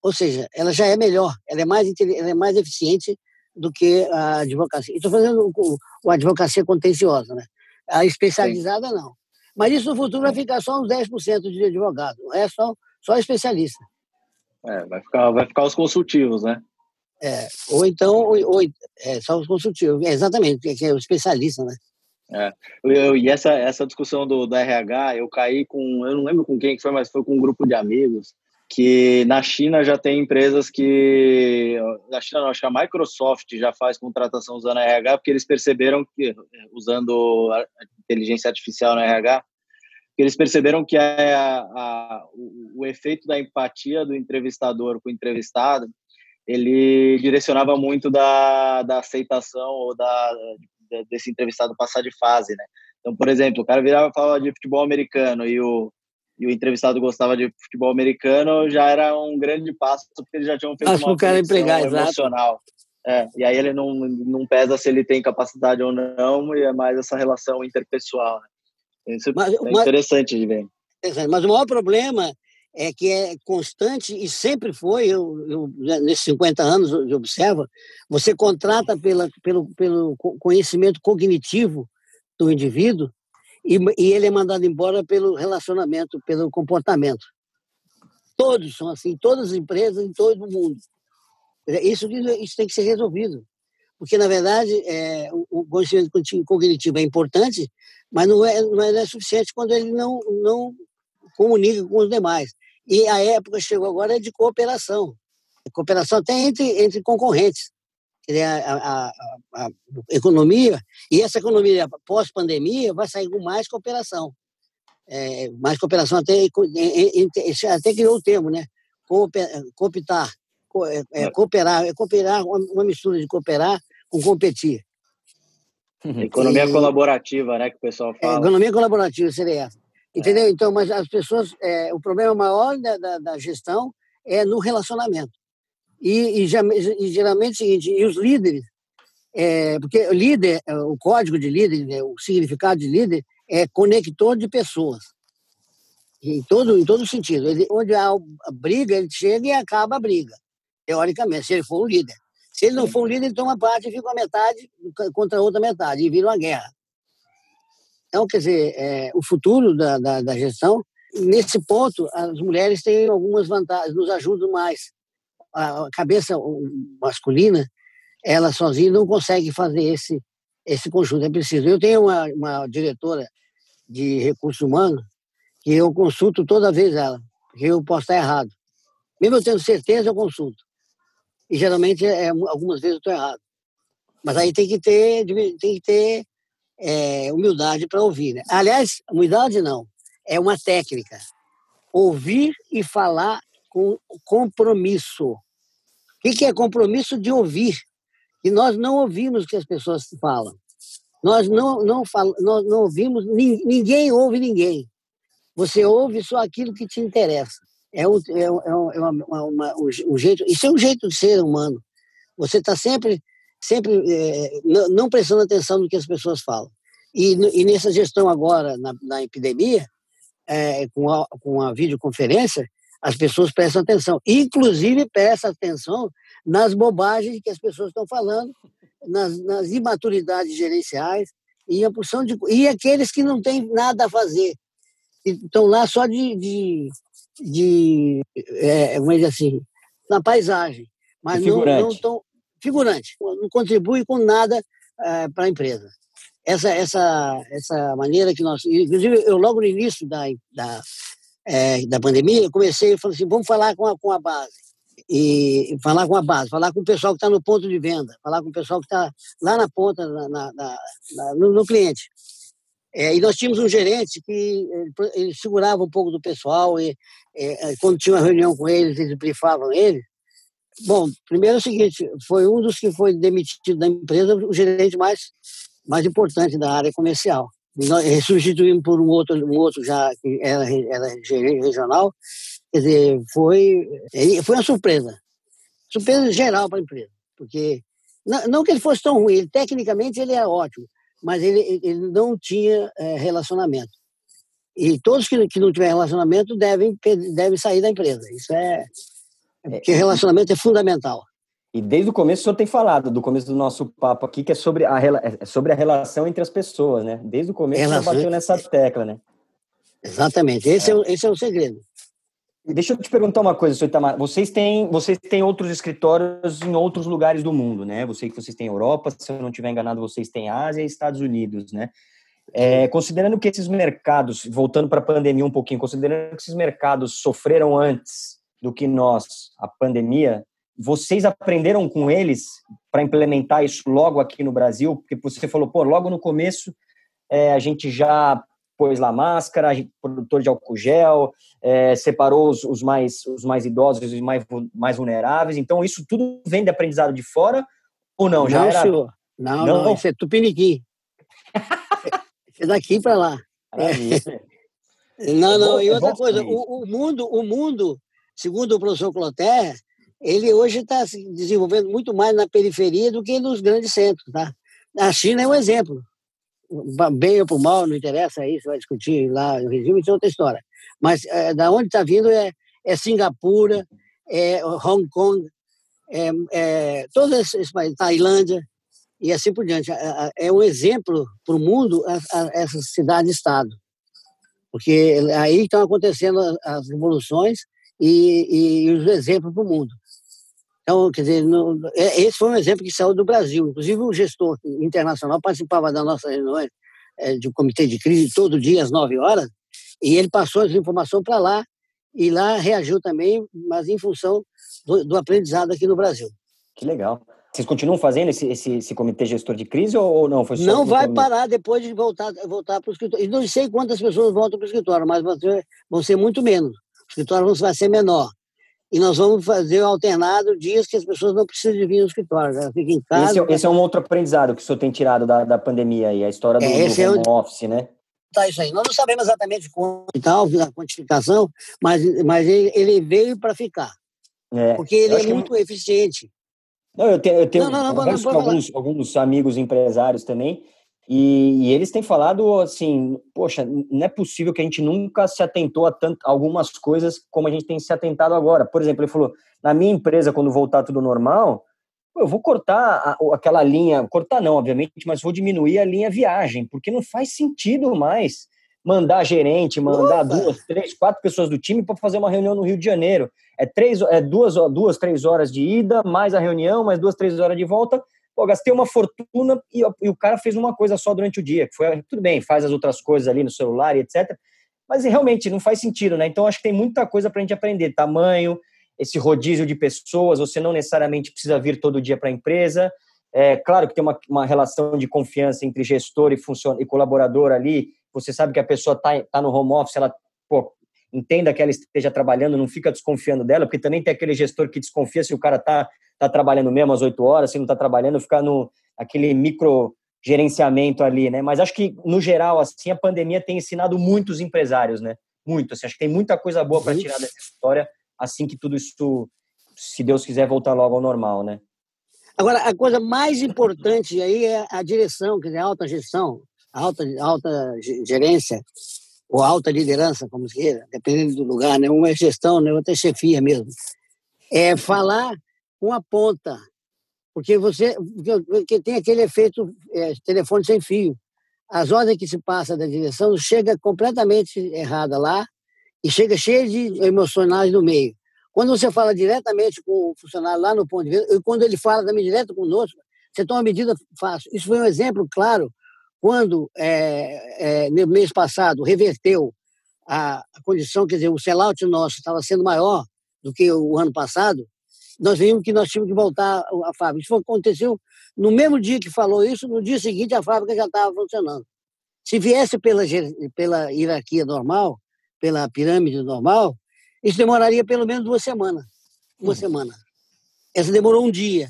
Ou seja, ela já é melhor, ela é mais, ela é mais eficiente do que a advocacia. Estou fazendo o, o advocacia contenciosa, né? A especializada, Sim. não. Mas isso no futuro vai ficar só uns 10% de advogado, resto só, só especialista. É, vai ficar, vai ficar os consultivos, né? É, ou então, ou, ou é, só os consultivos, é, exatamente, que é o especialista, né? É. Eu, e essa, essa discussão do, do RH, eu caí com, eu não lembro com quem que foi, mas foi com um grupo de amigos, que na China já tem empresas que, na China não, acho que a Microsoft já faz contratação usando RH, porque eles perceberam que, usando inteligência artificial no RH, eles perceberam que a, a, o, o efeito da empatia do entrevistador com o entrevistado, ele direcionava muito da, da aceitação ou da, desse entrevistado passar de fase, né? Então, por exemplo, o cara virava e falava de futebol americano e o, e o entrevistado gostava de futebol americano, já era um grande passo, porque eles já tinham feito Acho uma cara empregar, emocional. É, e aí ele não, não pesa se ele tem capacidade ou não, e é mais essa relação interpessoal. Né? Isso mas, é interessante mas, de ver. Mas o maior problema é que é constante e sempre foi, eu, eu né, nesses 50 anos eu observo, você contrata pela, pelo, pelo conhecimento cognitivo do indivíduo e, e ele é mandado embora pelo relacionamento, pelo comportamento. Todos são assim, todas as empresas em todo o mundo. Isso, isso tem que ser resolvido. Porque, na verdade, é, o, conhecimento cognitivo é importante, mas não é, não é suficiente quando ele não, não comunica com os demais. E a época chegou agora é de cooperação. Cooperação até entre, entre concorrentes. A, a, a, a economia, e essa economia pós-pandemia vai sair com mais cooperação. É, mais cooperação, até, até criou o termo, né? Cooptar, é, é, cooperar, é cooperar, uma mistura de cooperar com competir. Economia e, colaborativa, né, que o pessoal é, fala. É, economia colaborativa seria essa. Entendeu? É. Então, mas as pessoas, é, o problema maior da, da, da, gestão é no relacionamento. E, e, e geralmente é o seguinte, e os líderes, é, porque líder, o código de líder, né, o significado de líder é conector de pessoas. Em todo, em todo sentido. Ele, onde há a briga, ele chega e acaba a briga, teoricamente, se ele for um líder. Se ele não for um líder, ele toma parte e fica a metade contra a outra metade, e vira uma guerra. Então, quer dizer, é, o futuro da, da, da, gestão, nesse ponto, as mulheres têm algumas vantagens, nos ajudam mais. A cabeça masculina, ela sozinha não consegue fazer esse, esse conjunto, é preciso. Eu tenho uma, uma diretora de recursos humanos que eu consulto toda vez ela, porque eu posso estar errado. Mesmo eu tendo certeza, eu consulto. E geralmente, é, algumas vezes eu estou errado. Mas aí tem que ter, tem que ter é, humildade para ouvir. Né? Aliás, humildade não, é uma técnica. Ouvir e falar com compromisso. O que é compromisso de ouvir? E nós não ouvimos o que as pessoas falam. Nós não, não, fal, nós não ouvimos, ninguém ouve ninguém. Você ouve só aquilo que te interessa. É, um, é, um, é uma, uma, um jeito, isso é um jeito de ser humano. Você está sempre, sempre é, não, não, prestando atenção no que as pessoas falam. E, e nessa gestão agora, na, na epidemia, é, com, a, com a videoconferência, as pessoas prestam atenção. Inclusive, prestam atenção nas bobagens que as pessoas estão falando, nas, nas imaturidades gerenciais e a porção de e aqueles que não têm nada a fazer estão lá só de, de de é, dizer assim, na paisagem, mas não, não tão figurante, não contribui com nada é, para a empresa. Essa, essa, essa maneira que nós. Inclusive, eu logo no início da, da, é, da pandemia, comecei e falei assim: vamos falar com a, com a base. E falar com a base, falar com o pessoal que está no ponto de venda, falar com o pessoal que está lá na ponta, na, na, na, no, no cliente. É, e nós tínhamos um gerente que ele, ele, segurava um pouco do pessoal e é, quando tinha uma reunião com eles, eles brifavam ele. Bom, primeiro é o seguinte, foi um dos que foi demitido da empresa, o gerente mais, mais importante da área comercial. Nós substituímos por um outro, um outro já que era, era gerente regional. Quer dizer, foi, foi uma surpresa. Surpresa geral para a empresa. Porque, não, não que ele fosse tão ruim, ele, tecnicamente ele é ótimo, mas ele, ele não tinha é, relacionamento. E todos que, que não tiverem relacionamento devem, devem sair da empresa. Isso é. é porque relacionamento é fundamental. E desde o começo o senhor tem falado, do começo do nosso papo aqui, que é sobre a, é sobre a relação entre as pessoas, né? Desde o começo relação... o senhor bateu nessa tecla, né? Exatamente, esse é, é, esse é o segredo. Deixa eu te perguntar uma coisa, senhor Itamar. Vocês têm, vocês têm outros escritórios em outros lugares do mundo, né? Eu sei que vocês têm Europa, se eu não estiver enganado, vocês têm Ásia e Estados Unidos, né? É, considerando que esses mercados, voltando para a pandemia um pouquinho, considerando que esses mercados sofreram antes do que nós, a pandemia, vocês aprenderam com eles para implementar isso logo aqui no Brasil? Porque você falou, pô, logo no começo é, a gente já pôs lá máscara, produtor de álcool gel, é, separou os, os, mais, os mais idosos e mais, mais vulneráveis. Então, isso tudo vem de aprendizado de fora ou não? Já não, era... senhor. Não, não, não, isso é tupiniquim. é daqui para lá. É. Não, não, e é outra coisa, o, o, mundo, o mundo, segundo o professor Cloté, ele hoje está se desenvolvendo muito mais na periferia do que nos grandes centros, tá? A China é um exemplo bem ou por mal, não interessa isso, vai discutir lá o regime, isso é outra história. Mas é, da onde está vindo é, é Singapura, é Hong Kong, é, é todos esses países, Tailândia e assim por diante. É, um exemplo para o mundo essa cidade-estado. Porque aí estão acontecendo as revoluções e, e os exemplos para o mundo. Então, quer dizer, é, esse foi um exemplo que saiu do Brasil. Inclusive, o gestor internacional participava da nossa reunião é, de um comitê de crise todo dia às 9 horas, e ele passou essa informação para lá, e lá reagiu também, mas em função do, do, aprendizado aqui no Brasil. Que legal. Vocês continuam fazendo esse, esse, esse comitê gestor de crise ou, não? Foi não vai parar depois de voltar, voltar para o escritório. E não sei quantas pessoas voltam para o escritório, mas vão ser, vão ser muito menos. O escritório vai ser menor. E nós vamos fazer alternado dias que as pessoas não precisam de vir no escritório, né? fiquem em casa. Esse, é, esse, é um outro aprendizado que o senhor tem tirado da, da pandemia aí, a história do, é, do é home é office, né? Tá isso aí. Nós não sabemos exatamente quanto e tal, a quantificação, mas, mas ele, ele veio para ficar. É, porque ele é muito que... eficiente. Não, eu tenho, eu tenho não, não, não, alguns, alguns amigos empresários também, e, e, eles têm falado assim, poxa, não é possível que a gente nunca se atentou a, tant, algumas coisas como a gente tem se atentado agora. Por exemplo, ele falou, na minha empresa, quando voltar tudo normal, eu vou cortar a, aquela linha, cortar não, obviamente, mas vou diminuir a linha viagem, porque não faz sentido mais mandar gerente, mandar Opa. duas, três, quatro pessoas do time para fazer uma reunião no Rio de Janeiro. É, três, é duas, duas, três horas de ida, mais a reunião, mais duas, três horas de volta pô, gastei uma fortuna e, e, o cara fez uma coisa só durante o dia, que foi, tudo bem, faz as outras coisas ali no celular e etc. Mas realmente não faz sentido, né? Então acho que tem muita coisa para a gente aprender. Tamanho, esse rodízio de pessoas, você não necessariamente precisa vir todo dia para a empresa. É claro que tem uma, uma relação de confiança entre gestor e, e colaborador ali. Você sabe que a pessoa está tá no home office, ela pô, entenda que ela esteja trabalhando, não fica desconfiando dela, porque também tem aquele gestor que desconfia se o cara está está trabalhando mesmo às 8 horas, se não está trabalhando, ficar no aquele micro gerenciamento ali, né? Mas acho que no geral assim a pandemia tem ensinado muitos empresários, né? Muito, assim, acho que tem muita coisa boa para tirar dessa história assim que tudo isso, se Deus quiser, voltar logo ao normal, né? Agora, a coisa mais importante aí é a direção, quer dizer, a alta gestão, a alta, alta gerência, ou alta liderança, como se queira, dependendo do lugar, né? Uma é gestão, né? outra é chefia mesmo. É falar uma ponta, porque você porque tem aquele efeito é, telefone sem fio. As ordens que se passa da direção chega completamente errada lá e chega cheia de emocionais no meio. Quando você fala diretamente com o funcionário lá no ponto de vista, e quando ele fala também direto conosco, você toma uma medida fácil. Isso foi um exemplo claro quando, é, é, no mês passado, reverteu a, a condição, quer dizer, o sellout nosso estava sendo maior do que o ano passado, nós vimos que nós tínhamos que voltar à fábrica. Isso aconteceu no mesmo dia que falou isso, no dia seguinte a fábrica já estava funcionando. Se viesse pela, pela hierarquia normal, pela pirâmide normal, isso demoraria pelo menos duas semanas. Uma uhum. semana. Essa demorou um dia.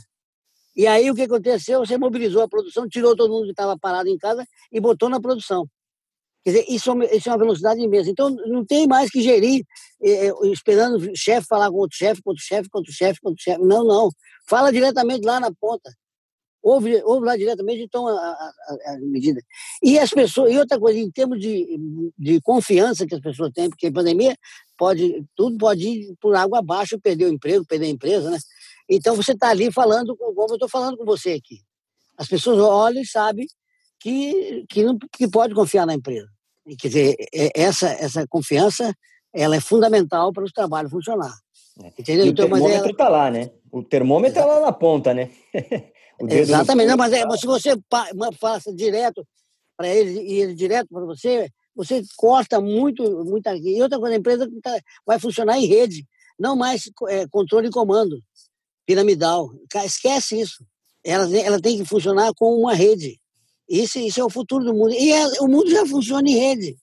E aí o que aconteceu? Você mobilizou a produção, tirou todo mundo que estava parado em casa e botou na produção. Quer dizer, isso, é isso é uma velocidade imensa. Então, não tem mais que gerir eh, esperando o chefe falar com outro chefe, com outro chefe, com outro chefe, com outro chefe. Não, não. Fala diretamente lá na ponta. Ouve, ouve lá diretamente e toma a, a, a, medida. E as pessoas, e outra coisa, em termos de, de confiança que as pessoas têm, porque a pandemia pode, tudo pode ir por água abaixo, perder o emprego, perder a empresa, né? Então você está ali falando, como eu estou falando com você aqui. As pessoas olham e sabem que, que, não, que pode confiar na empresa. Quer dizer, é, essa, essa confiança ela é fundamental para o trabalho funcionar. É. Entendeu? E o então, termômetro está ela... lá, né? O termômetro está lá na ponta, né? Exatamente. Não, mas, é, mas se você passa direto para ele e ele direto para você, você corta muito, muita. E outra coisa, a empresa tá, vai funcionar em rede, não mais é, controle e comando piramidal. Esquece isso. Ela, ela tem que funcionar com uma rede. Isso, isso é o futuro do mundo. E é, o mundo já funciona em rede.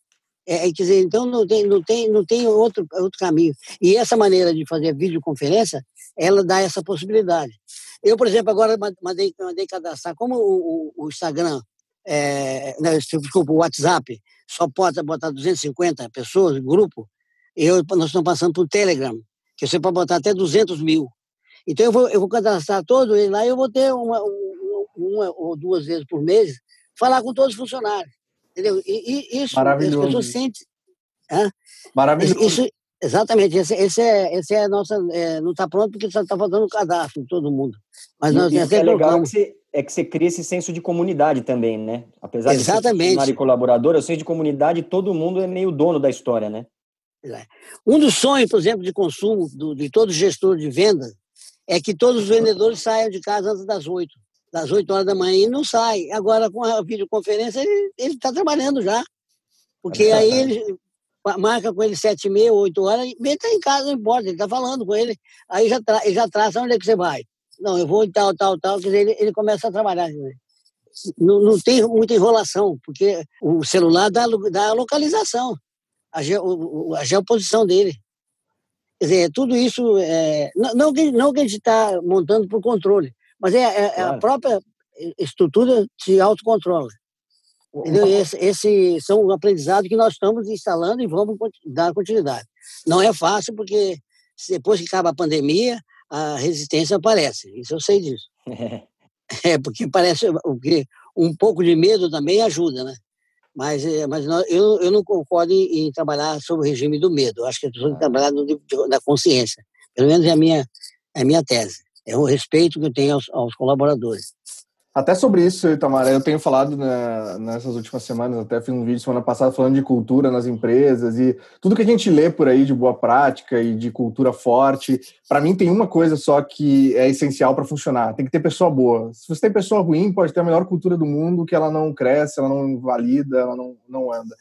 É, quer dizer, então não tem, não tem, não tem outro, outro caminho. E essa maneira de fazer videoconferência, ela dá essa possibilidade. Eu, por exemplo, agora mandei, mandei cadastrar, como o, o, o Instagram, é, não, desculpa, o WhatsApp, só pode botar 250 pessoas, grupo, eu, nós estamos passando para o Telegram, que você pode botar até 200 mil. Então eu vou, eu vou cadastrar todo ele lá e eu vou ter uma, uma ou duas vezes por mês falar com todos os funcionários. Entendeu? E, e isso, as pessoas sentem. Hã? Maravilhoso. Isso, exatamente, esse, esse, é, esse é a nossa. É, não está pronto porque só está faltando o cadastro de todo mundo. Mas nós e, até é legal que você, é que você cria esse senso de comunidade também, né? Apesar exatamente. de ser colaborador, o senso de comunidade, todo mundo é meio dono da história, né? Um dos sonhos, por exemplo, de consumo do, de todo gestor de venda é que todos os vendedores saiam de casa antes das 8, das 8 horas da manhã e não sai. Agora, com a videoconferência, ele está trabalhando já. Porque aí ele marca com ele sete e meia, oito horas, e ele está em casa, não importa, ele está falando com ele, aí já, tra ele já traça onde é que você vai. Não, eu vou em tal, tal, tal, quer dizer, ele, ele começa a trabalhar. Não, não tem muita enrolação, porque o celular dá, dá a localização, a, ge, a geoposição dele. Quer dizer, tudo isso, é, não, não, que, não que a gente está montando por controle, mas é, é, é a própria estrutura de autocontrole. Esse, esse são aprendizados que nós estamos instalando e vamos dar continuidade. Não é fácil, porque depois que acaba a pandemia, a resistência aparece. Isso eu sei disso. é, porque parece porque um pouco de medo também ajuda, né? Mas, é, mas eu, eu não concordo em, em trabalhar sob o regime do medo. Eu acho que as pessoas têm que trabalhar no, da consciência. Pelo menos é a minha, é a minha tese. É o respeito que eu tenho aos, aos colaboradores. Até sobre isso, Itamar, eu tenho falado né, nessas últimas semanas, até fiz um vídeo semana passada falando de cultura nas empresas e tudo que a gente lê por aí de boa prática e de cultura forte. Para mim, tem uma coisa só que é essencial para funcionar: tem que ter pessoa boa. Se você tem pessoa ruim, pode ter a melhor cultura do mundo, que ela não cresce, ela não valida, ela não, não anda.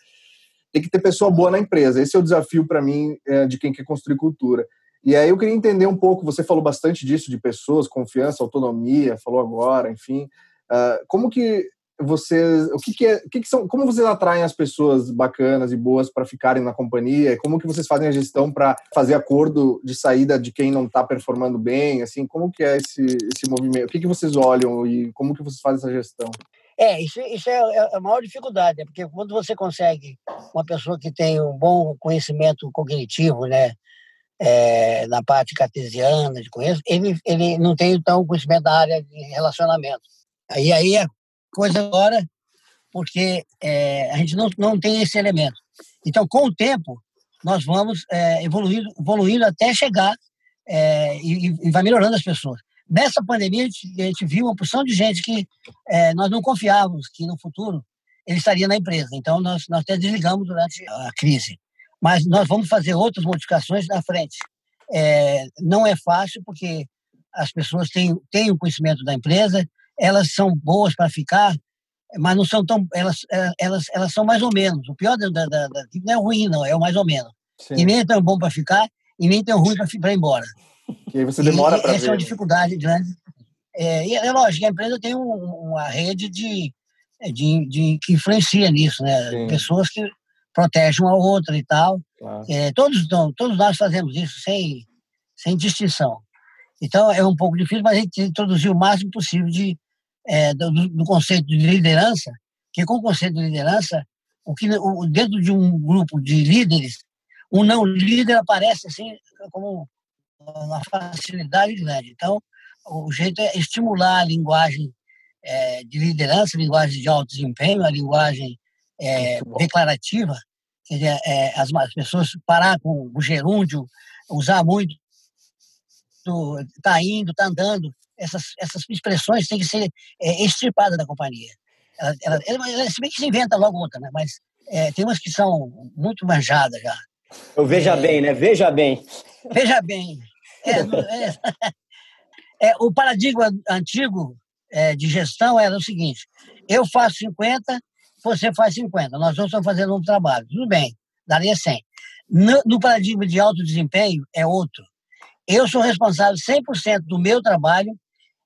Tem que ter pessoa boa na empresa. Esse é o desafio para mim é, de quem quer construir cultura. E aí eu queria entender um pouco, você falou bastante disso, de pessoas, confiança, autonomia, falou agora, enfim. Uh, como que vocês, o que, que é, o que, que, são, como vocês atraem as pessoas bacanas e boas para ficarem na companhia? Como que vocês fazem a gestão para fazer acordo de saída de quem não está performando bem? Assim, como que é esse, esse movimento? O que, que vocês olham e como que vocês fazem essa gestão? É, isso, isso é, é a maior dificuldade, é porque quando você consegue uma pessoa que tem um bom conhecimento cognitivo, né, é, na parte cartesiana de conheço, ele, ele não tem então conhecimento da área de relacionamento. Aí aí é coisa agora, porque é, a gente não, não tem esse elemento. Então, com o tempo, nós vamos é, evoluindo, evoluindo até chegar é, e, e, vai melhorando as pessoas. Nessa pandemia, a gente, a gente viu uma porção de gente que é, nós não confiávamos que no futuro ele estaria na empresa. Então, nós, nós até desligamos durante a crise mas nós vamos fazer outras modificações na frente. É, não é fácil, porque as pessoas têm, têm o conhecimento da empresa, elas são boas para ficar, mas não são tão. Elas, é, elas, elas são mais ou menos. O pior da, da, da não é ruim, não, é o mais ou menos. Sim. E nem é tão bom para ficar, e nem tão ruim para ir embora. E aí você demora para ver. Essa é uma dificuldade grande. É, e é lógico, a empresa tem um, uma rede de, de, de, que influencia nisso, né? Sim. Pessoas que protege uma outra e tal. Claro. É, todos, todos nós fazemos isso sem, sem distinção. Então é um pouco difícil, mas a gente introduziu o máximo possível de, é, do, do, conceito de liderança, que com o conceito de liderança, o que, o, dentro de um grupo de líderes, um não líder aparece assim como uma facilidade grande. Então, o jeito é estimular a linguagem é, de liderança, a linguagem de alto desempenho, a linguagem é, declarativa, quer dizer, é, as, as, pessoas parar com o gerúndio, usar muito, está indo, está andando, essas, essas expressões têm que ser é, extirpadas da companhia. Ela, ela, ela, se bem que se inventa logo outra, né? mas é, tem umas que são muito manjadas já. Eu veja é, bem, né? Veja bem. Veja bem. É, o paradigma antigo de gestão era o seguinte: eu faço 50, você faz 50, nós não estamos fazendo um trabalho. Tudo bem, daria 100. No, no paradigma de alto desempenho, é outro. Eu sou responsável 100% do meu trabalho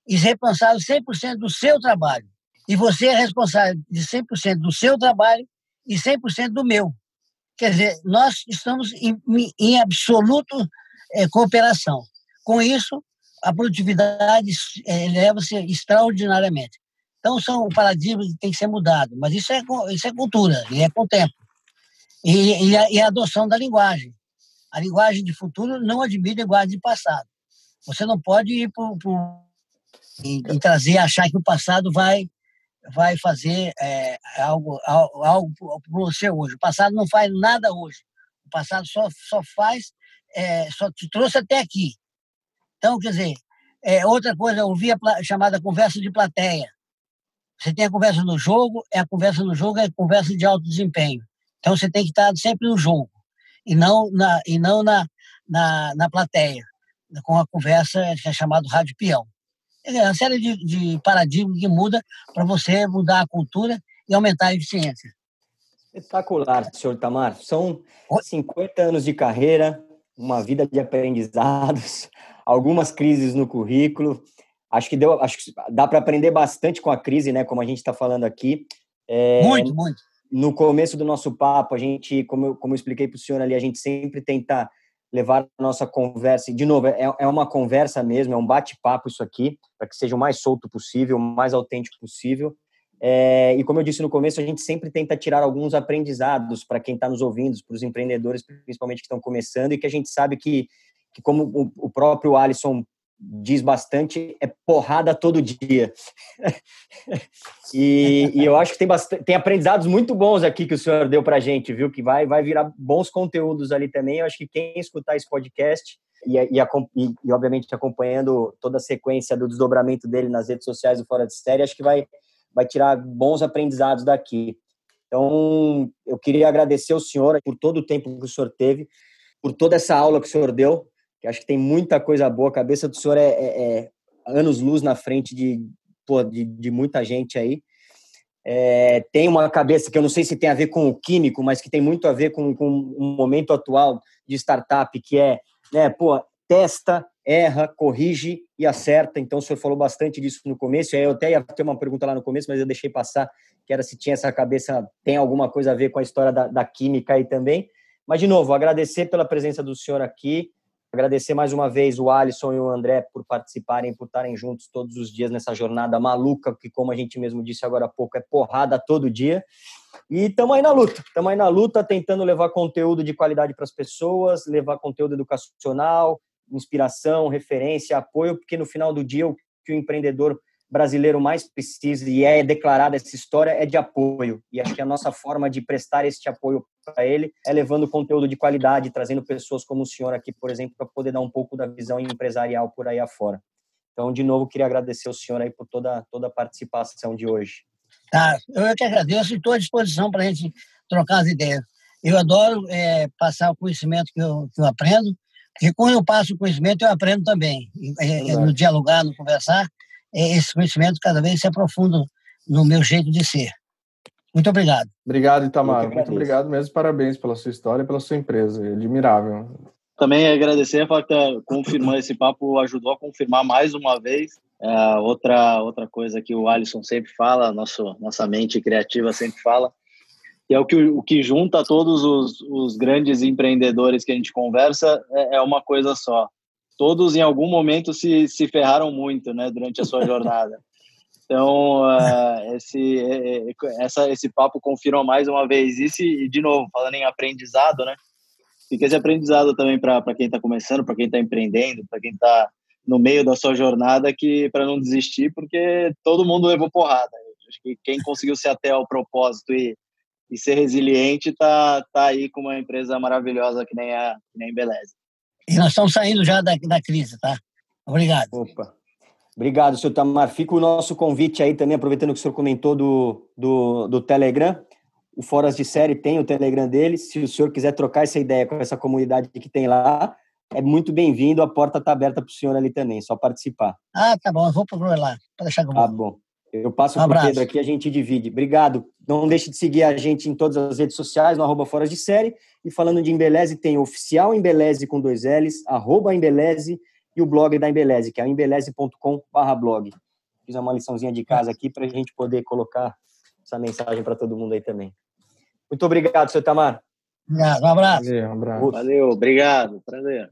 e responsável 100% do seu trabalho. E você é responsável de 100% do seu trabalho e 100% do meu. Quer dizer, nós estamos em, em absoluto é, cooperação. Com isso, a produtividade é, eleva-se extraordinariamente. Então, são paradigmas que têm que ser mudados. Mas isso é, isso é cultura, e é com o tempo. E, e, a, e a adoção da linguagem. A linguagem de futuro não admite linguagem de passado. Você não pode ir por, por e, e, trazer, achar que o passado vai vai fazer é, algo, algo, algo para você hoje. O passado não faz nada hoje. O passado só, só faz, é, só te trouxe até aqui. Então, quer dizer, é, outra coisa, eu ouvi a chamada conversa de plateia. Você tem a conversa no jogo, é a conversa no jogo, é a conversa de alto desempenho. Então você tem que estar sempre no jogo e não na, e não na, na, na plateia. com a conversa que é chamado Rádio Peão. É uma série de, de paradigmas que muda para você mudar a cultura e aumentar a eficiência. Espetacular, senhor Tamar. São 50 anos de carreira, uma vida de aprendizados, algumas crises no currículo. Acho que deu, acho que dá para aprender bastante com a crise, né? Como a gente está falando aqui. É, muito, muito. No começo do nosso papo, a gente, como eu, como eu expliquei para o senhor ali, a gente sempre tenta levar a nossa conversa, e de novo, é, é uma conversa mesmo, é um bate-papo isso aqui, para que seja o mais solto possível, o mais autêntico possível. É, e como eu disse no começo, a gente sempre tenta tirar alguns aprendizados para quem está nos ouvindo, para os empreendedores, principalmente que estão começando, e que a gente sabe que, que como o, o próprio Alisson diz bastante, é porrada todo dia. e, e, eu acho que tem, bastante, tem aprendizados muito bons aqui que o senhor deu para a gente, viu? Que vai, vai virar bons conteúdos ali também. Eu acho que quem escutar esse podcast e, e, e, e obviamente acompanhando toda a sequência do desdobramento dele nas redes sociais do Fora de Série, acho que vai, vai tirar bons aprendizados daqui. Então, eu queria agradecer ao senhor por todo o tempo que o senhor teve, por toda essa aula que o senhor deu, que acho que tem muita coisa boa. A cabeça do senhor é, é, é anos-luz na frente de, pô, de, de, muita gente aí. É, tem uma cabeça que eu não sei se tem a ver com o químico, mas que tem muito a ver com, com um momento atual de startup, que é, né, pô, testa, erra, corrige e acerta. Então, o senhor falou bastante disso no começo. Eu até ia ter uma pergunta lá no começo, mas eu deixei passar, que era se tinha essa cabeça, tem alguma coisa a ver com a história da, da química aí também. Mas, de novo, agradecer pela presença do senhor aqui. Agradecer mais uma vez o Alisson e o André por participarem, por estarem juntos todos os dias nessa jornada maluca, que, como a gente mesmo disse agora há pouco, é porrada todo dia. E estamos aí na luta, estamos aí na luta, tentando levar conteúdo de qualidade para as pessoas, levar conteúdo educacional, inspiração, referência, apoio, porque no final do dia o que o empreendedor brasileiro mais precisa e é declarada essa história é de apoio. E acho que a nossa forma de prestar este apoio para ele é levando conteúdo de qualidade, trazendo pessoas como o senhor aqui, por exemplo, para poder dar um pouco da visão empresarial por aí afora. Então, de novo, queria agradecer ao senhor aí por toda, toda a participação de hoje. Tá, eu que agradeço e estou à disposição para a gente trocar as ideias. Eu adoro é, passar o conhecimento que eu, que eu aprendo, porque quando eu passo o conhecimento, eu aprendo também. É, no dialogar, no conversar, é, esse conhecimento cada vez se aprofunda no meu jeito de ser. Muito obrigado. Obrigado, Itamar. Muito obrigado mesmo. Parabéns pela sua história e pela sua empresa. É admirável. Também agradecer a fato que confirmando esse papo ajudou a confirmar mais uma vez é, outra outra coisa que o Alisson sempre fala, nosso nossa mente criativa sempre fala, que é o que o que junta todos os, os grandes empreendedores que a gente conversa é, é uma coisa só. Todos em algum momento se, se ferraram muito, né, durante a sua jornada. Então, uh, esse, é, é, essa, esse papo confirma mais uma vez isso e, de novo, falando em aprendizado, né? Fica esse aprendizado também para quem está começando, para quem está empreendendo, para quem está no meio da sua jornada, que para não desistir, porque todo mundo levou porrada. Acho que quem conseguiu ser até ao propósito e, e ser resiliente tá, tá aí com uma empresa maravilhosa que nem a, que nem a Embeleze. E nós estamos saindo já da, da crise, tá? Obrigado. Opa. Obrigado, senhor Tamar. Fica o nosso convite aí também, aproveitando que o senhor comentou do, do, do Telegram. O Foras de Série tem o Telegram dele. Se o senhor quiser trocar essa ideia com essa comunidade que tem lá, é muito bem-vindo. A porta está aberta para o senhor ali também, só participar. Ah, tá bom. Eu vou procurar lá. Para deixar eu Tá bom. Eu passo um para o Pedro aqui, a gente divide. Obrigado. Não deixe de seguir a gente em todas as redes sociais, no arroba Foras de Série. E falando de Embeleze, tem oficial Embeleze com dois L's, arroba Embeleze e o blog da Embeleze, que é embeleze.com/blog. Fiz uma liçãozinha de casa aqui para a gente poder colocar essa mensagem para todo mundo aí também. Muito obrigado, seu Tamar. Obrigado, um abraço. Valeu, um abraço. Valeu, obrigado, prazer.